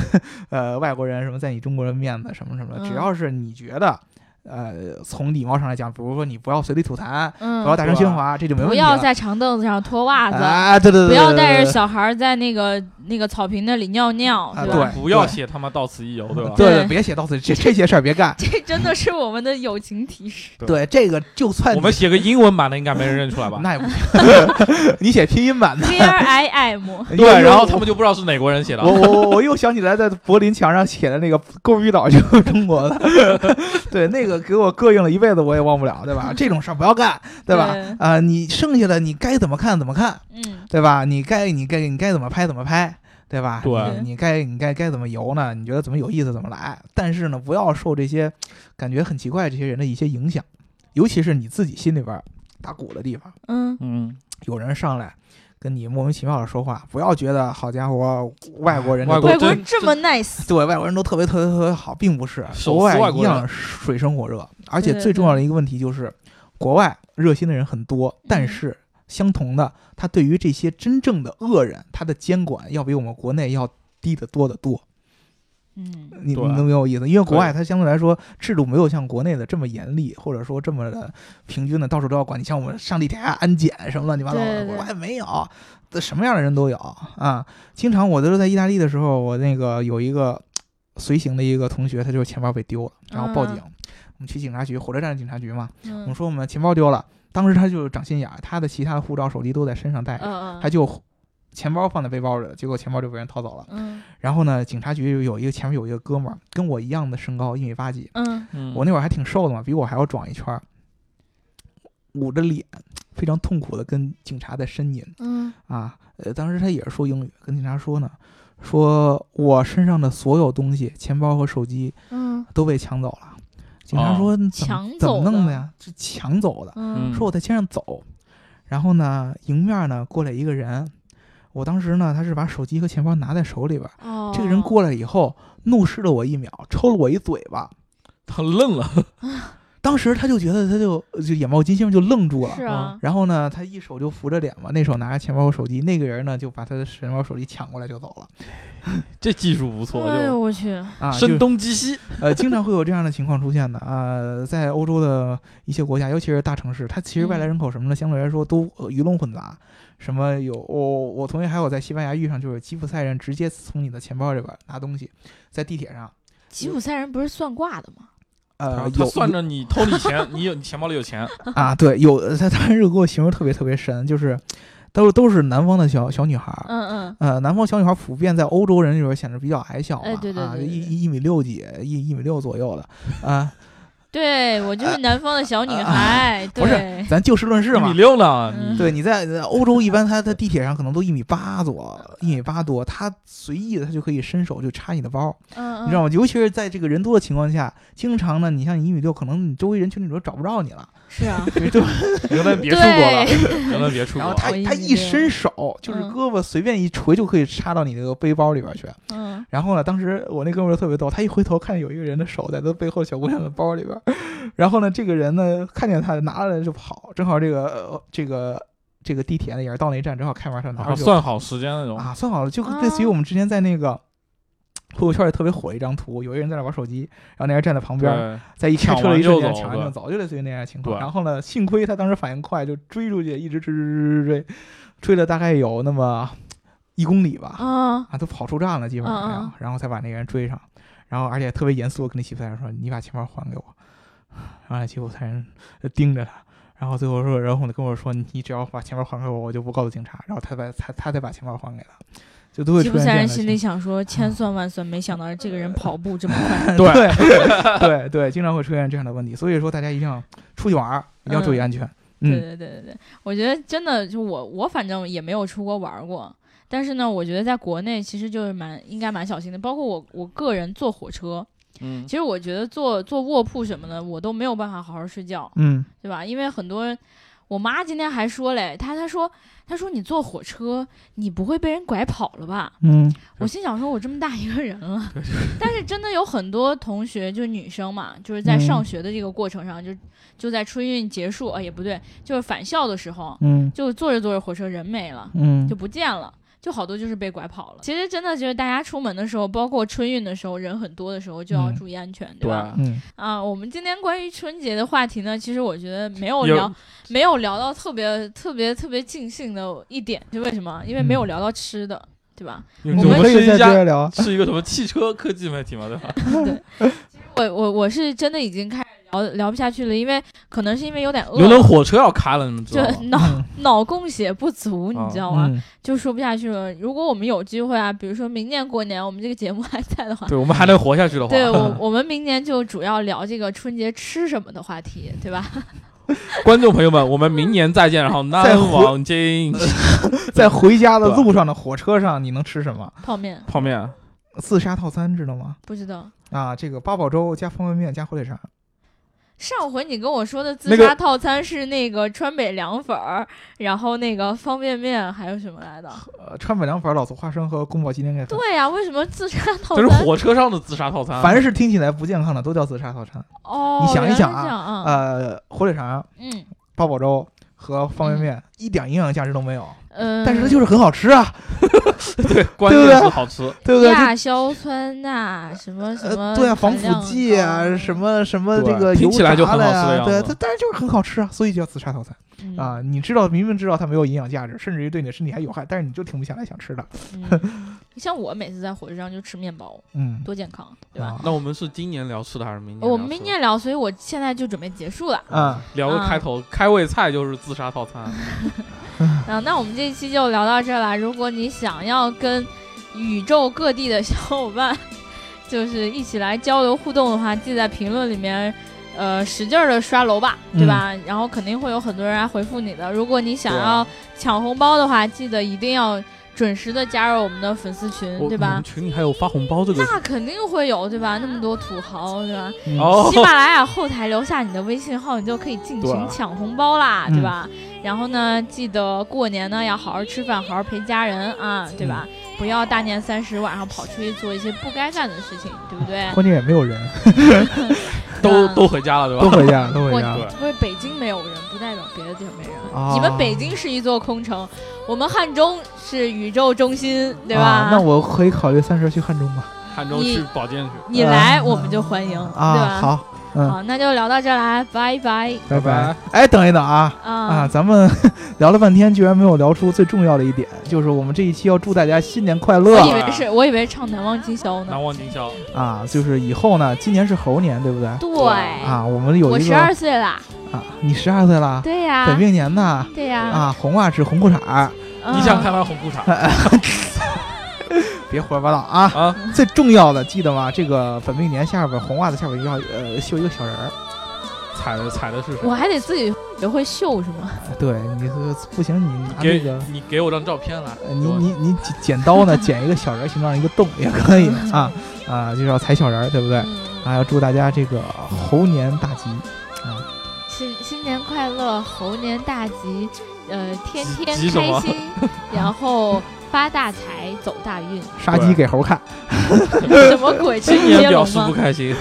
B: 呃，外国人什么在你中国人面子什么什么，只
A: 嗯
B: 要是你觉得。呃，从礼貌上来讲，比如说你不要随地吐痰，
A: 嗯，
B: 不要大声喧哗，这就没问
A: 不
B: 题不。
A: 要在长凳子上脱袜子，
B: 啊，对对对，
A: 不要带着。小孩在那个那个草坪那里尿尿，
B: 啊
A: 吧？
B: 对
C: 不要写他妈到此一游，对吧？
B: 对对，
A: 对
B: 别写到此，这这些事儿别干。
A: 这真的是我们的友情提示。
B: 对，这个就算
C: 我们写个英文版的，应该没人认出来吧？
B: 那也不行，你写拼音版的。
A: Here I am，
C: 对，然后他们就不知道是哪国人写的
B: 我。我我我又想起来，在柏林墙上写的那个“勾鱼岛”就是中国的，对，那个给我膈应了一辈子，我也忘不了，对吧？这种事儿不要干，对吧？
A: 对
B: 啊、你剩下的你该怎么看怎么看，
A: 嗯，
B: 对吧？你该你该你该怎么拍怎么拍，对吧？
C: 对
B: 你你该你该该怎么游呢？你觉得怎么有意思怎么来？但是呢，不要受这些感觉很奇怪这些人的一些影响，尤其是你自己心里边儿打鼓的地方。
A: 嗯，
C: 嗯，
B: 有人上来跟你莫名其妙的说话，不要觉得好家伙，外国人都
C: 外国
A: 人这么 nice，
B: 对外国人都特别特别特别好，并不是，国外
C: 撕外国人
B: 一样水深火热，而且最重要的一个问题就是，国外热心的人很多，但
A: 嗯
B: 是相同的，他对于这些真正的恶人，他的监管要比我们国内要低得多得多。
A: 嗯，
B: 你你能没有意思？因为国外它相对来说制度没有像国内的这么严厉，或者说这么的平均的，到处都要管。你像我们上地铁还安检什么乱七八糟的，国外没有，这什么样的人都有啊。经常我都是在意大利的时候，我那个有一个随行的一个同学，他就是钱包被丢了，然后报警。
A: 嗯
B: 我们去警察局，火车站警察局嘛，我们
A: 嗯
B: 说我们钱包丢了，当时他就长心眼儿，他的其他的护照、手机都在身上带着，他就钱包放在背包里，结果钱包就被人掏走了。
A: 嗯。
B: 然后呢，警察局有一个前面有一个哥们儿，跟我一样的身高，一米八几，
A: 嗯。
C: 嗯。
B: 我那会儿还挺瘦的嘛，比我还要壮一圈儿，捂着脸，非常痛苦的跟警察在呻吟。
A: 嗯。
B: 啊。呃，当时他也是说英语，跟警察说呢，说我身上的所有东西，钱包和手机
A: 嗯。
B: 都被抢走了。警察说：“怎么怎
A: 抢走的。
B: 么弄的呀？是抢走的。”
A: 嗯。
B: 说我在街上走，然后呢，迎面呢过来一个人，我当时呢，他是把手机和钱包拿在手里边儿，
A: 哦，
B: 这个人过来以后，怒视了我一秒，抽了我一嘴巴。
C: 他愣了，
B: 当时他就觉得他就就眼冒金星，就愣住了。
A: 是啊，
B: 然后呢，他一手就扶着脸嘛，那手拿着钱包和手机，那个人呢就把他的钱包手机抢过来就走了
C: 这技术不错，
A: 哎呦我去，
B: 啊，
C: 声东击西。
B: 呃，经常会有这样的情况出现的啊、在欧洲的一些国家，尤其是大城市，它其实外来人口什么的相对来说都呃鱼龙混杂。什么有我我同学还有在西班牙遇上，就是吉普赛人直接从你的钱包里边拿东西，在地铁上，
A: 吉普赛人不是算卦的吗？
B: 呃，
C: 他
B: 有
C: 算着你偷你钱，你有你钱包里有钱，
B: 啊，对，有他当时给我形容特别特别深，就是都都是南方的小小女孩儿，
A: 嗯。嗯
B: 呃，南方小女孩普遍在欧洲人里边显得比较矮小嘛，
A: 哎对对
B: 一一米六几，一一米六左右的，啊，
A: 对我就是南方的小女孩，
B: 不是，咱就事论事嘛
C: 一米。六呢，
A: 嗯
B: 对，你在在欧洲一般他在地铁上可能都一米八左，一米八多，他随意的他就可以伸手就插你的包，
A: 嗯，
B: 你知道吗？尤其是在这个人多的情况下，经常呢，你像你一米六，可能你周围人群里都找不着你了，
A: 是啊，
B: 对
C: 原来别出国了，原来别出
B: 然后
C: 国了。
B: 他他一伸手，就是
A: 嗯
B: 胳膊随便一捶就可以插到你那个背包里边去。
A: 嗯
B: 然后呢，当时我那哥们儿特别逗，他一回头看见有一个人的手在他背后小姑娘的包里边儿，然后呢，这个人呢看见他拿了就跑，正好这个、呃这个这个地铁呢也是到那一站，正好开门上拿
C: 啊算好时间那种，
B: 啊，算好了，就类似于我们之前在那个。朋友圈里特别火一张图，有一个人在那玩手机，然后那人站在旁边，
C: 对，
B: 在一开车的一瞬间抢完就走，就类似于那样的情况。然后呢，幸亏他当时反应快，就追出去，一直追追追追追，追了大概有那么一公里吧，
A: 啊
B: 啊，都跑出站了，基本上然后才把那个人追上，然后而且特别严肃地跟那吉普赛人说：“你把钱包还给我。”然后那吉普赛人就盯着他，然后最后说，然后呢跟我说：“你只要把钱包还给我，我就不告诉警察。”然后他把他他才把钱包还给他，就都会
A: 吉普赛人心里想说，千算万算，没想到这个人跑步这么快。
B: 况对对对，经常会出现这样的问题，所以说大家一定要出去玩儿，一定要注意安全。
A: 对
B: 嗯
A: 对对对对，我觉得真的就我我反正也没有出国玩过，但是呢，我觉得在国内其实就是蛮应该蛮小心的，包括我我个人坐火车，
C: 嗯。
A: 其实我觉得坐坐卧铺什么的，我都没有办法好好睡觉，
B: 嗯。
A: 对吧？因为很多人，我妈今天还说嘞，她她说她说你坐火车，你不会被人拐跑了吧？
B: 嗯。
A: 我心想说，我这么大一个人 了，但是真的有很多同学，就是女生嘛，就是在
B: 嗯
A: 上学的这个过程上，就就在春运结束，哎，也不对，就是返校的时候，
B: 嗯。
A: 就坐着坐着火车人没了，
B: 嗯。
A: 就不见了。就好多就是被拐跑了。其实真的就是大家出门的时候，包括春运的时候，人很多的时候，就要
B: 嗯
A: 注意安全，对吧？
B: 嗯
A: 啊，我们今天关于春节的话题呢，其实我觉得没有
C: 有
A: 聊，没有聊到特别特别特别尽兴的一点，是为什么？因为没有聊到吃的，对吧？
C: 我
B: 我们可以接
C: 是一家
B: 着聊。
C: 是一个什么汽车科技媒体嘛，对吧？
A: 对 我我我是真的已经开始聊聊不下去了，因为可能是因为有点饿
C: 有
A: 了，
C: 辆火车要开了，你们知道吗？
A: 脑
B: 嗯
A: 脑供血不足，你
C: 啊
A: 知道吗？
B: 嗯
A: 就说不下去了。如果我们有机会啊，比如说明年过年我们这个节目还在的话，
C: 对，我们还能活下去的话，
A: 对我 我们明年就主要聊这个春节吃什么的话题，对吧？
C: 观众朋友们，我们明年再见，然后难
B: 再回
C: 忘今
B: 在回家的路上的火车上，你能吃什么？
A: 泡面
C: 泡面，
B: 自杀套餐知道吗？
A: 不知道。
B: 啊，这个八宝粥加方便面加火腿肠。
A: 上回你跟我说的自杀套餐是那个川北凉粉儿，然后那个方便面，还有什么来的？
B: 呃，川北凉粉、老醋花生和宫保鸡丁。
A: 对呀、为什么自杀套餐
C: 这是？火车上的自杀套餐。
B: 凡是听起来不健康的都叫自杀套餐。
A: 哦，
B: 你想一想啊，呃，火腿肠、
A: 嗯
B: 八宝粥和方便面一点营养价值都没有，
A: 嗯，
B: 但是它就是很好吃啊，
C: 对，关键
B: 对不对
C: 是好吃。
B: 对不对？
A: 亚硝酸钠什么什么、
B: 呃，对啊，防腐剂啊，什么什么这个油
C: 起来就很
B: 炸的呀，对，它但是就是很好吃啊，所以叫自杀套餐
A: 嗯
B: 啊。你知道明明知道它没有营养价值，甚至于对你的身体还有害，但是你就停不下来想吃它。
A: 嗯 像我每次在火车上就吃面包，
B: 嗯，
A: 多健康，对吧？
B: 啊
C: 那我们是今年聊吃的还是明年？
A: 我们明年聊，所以我现在就准备结束了。
B: 嗯，
C: 聊个开头，开胃菜就是自杀套餐。
A: 嗯，那我们这一期就聊到这儿了。如果你想要跟宇宙各地的小伙伴，就是一起来交流互动的话，记得在评论里面，呃，使劲的刷楼吧，对吧？然后肯定会有很多人来回复你的。如果你想要抢红包的话，记得一定要准时的加入我们的粉丝群，对吧
C: 们？群里还有发红包这个
A: 那肯定会有，对吧？那么多土豪，对吧？喜马拉雅后台留下你的微信号，你就可以进群抢红包啦，
B: 嗯
A: 对吧？然后呢，记得过年呢要好好吃饭，好好陪家人啊，对吧？不要大年三十晚上跑出去做一些不该干的事情，对不对？
B: 关键也没有人
C: 都都回家了，对吧？
B: 都回家了，都回家了。
A: 不是北京没有人，别的地方没人。
B: 啊
A: 你们北京是一座空城，我们汉中是宇宙中心，对吧？
B: 啊那我可以考虑三十去汉中吧。
C: 汉中去保健去。
A: 你来我们就欢迎，对
B: 啊，
A: 吧？
B: 好，嗯，
A: 好，那就聊到这儿啦，拜拜。
B: 拜
C: 拜拜。
B: 哎，等一等啊
A: 啊
B: 啊！咱们 聊了半天，居然没有聊出最重要的一点，就是我们这一期要祝大家新年快乐
A: 我以为是，我以为唱难忘今宵呢。
C: 难忘今宵，
B: 啊！就是以后呢，今年是猴年，对不对？
A: 对，
B: 啊，我们有一个
A: 我十二岁啦。
B: 啊，你十二岁了，
A: 对呀
B: 本命年呢？
A: 对呀
B: 啊，红袜子红裤衩
C: 你想看到红裤衩？
B: 别胡说八道啊！
C: 啊，
B: 最重要的记得吗？这个本命年下边红袜子下边要呃绣一个小人儿。
C: 踩的踩的是谁？
A: 我还得自己学会绣是吗？
B: 对你是不行，你拿那个。
C: 你给我张照片来。
B: 呃你你你剪剪刀呢，剪一个小人儿形状一个洞也可以啊啊，就是要踩小人儿，对不对？啊，要祝大家这个猴年大吉啊！
A: 新新年快乐，猴年大吉，呃，天天开心，然后发大财，走大运。
B: 杀鸡给猴看，
A: 什么鬼？这
C: 今
A: 是接龙
C: 年表示不
A: 吗？
C: 开心。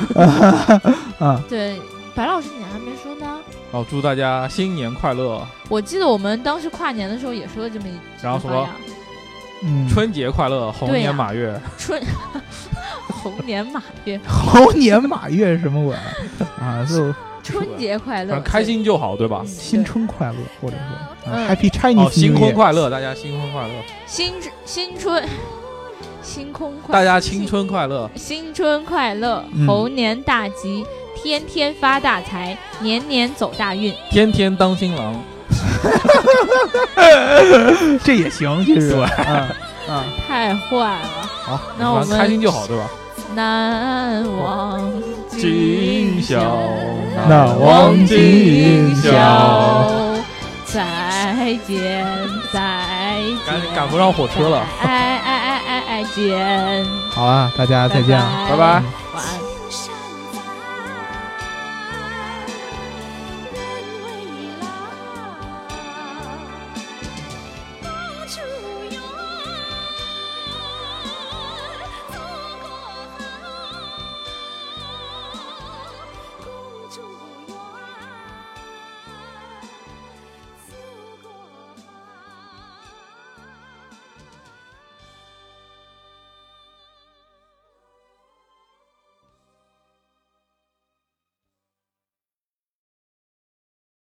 B: 啊，
A: 对，白老师你还没说呢。
C: 哦，祝大家新年快乐，
A: 我记得我们当时跨年的时候也说了这么一句
C: 然后什么
A: 话呀
B: 嗯，
C: 春节快乐，猴
A: 对呀
C: 年马月。
A: 春 猴年马月，
B: 猴年马月是什么鬼啊？就
A: 春节快乐，
C: 开心就好，对吧？
B: 新春快乐，或者说、Happy Chinese
C: 哦，新婚快乐，大家新婚快乐，
A: 新新春，新空快，
C: 大家青春快乐。
A: 新春快乐，
C: 嗯
A: 猴年大吉，天天发大财，年年走大运。
C: 天天当新郎，
B: 这也行，其实
C: 对
B: 啊啊，
A: 太坏了。
B: 好，
A: 那我们
C: 开心就好，对吧？
A: 难忘
C: 今宵，
B: 难忘今宵。
A: 再见，再见，赶
C: 赶不上火车了。
A: 哎哎哎哎哎见。
B: 好啊，大家再见啊，
A: 拜拜。
B: 拜拜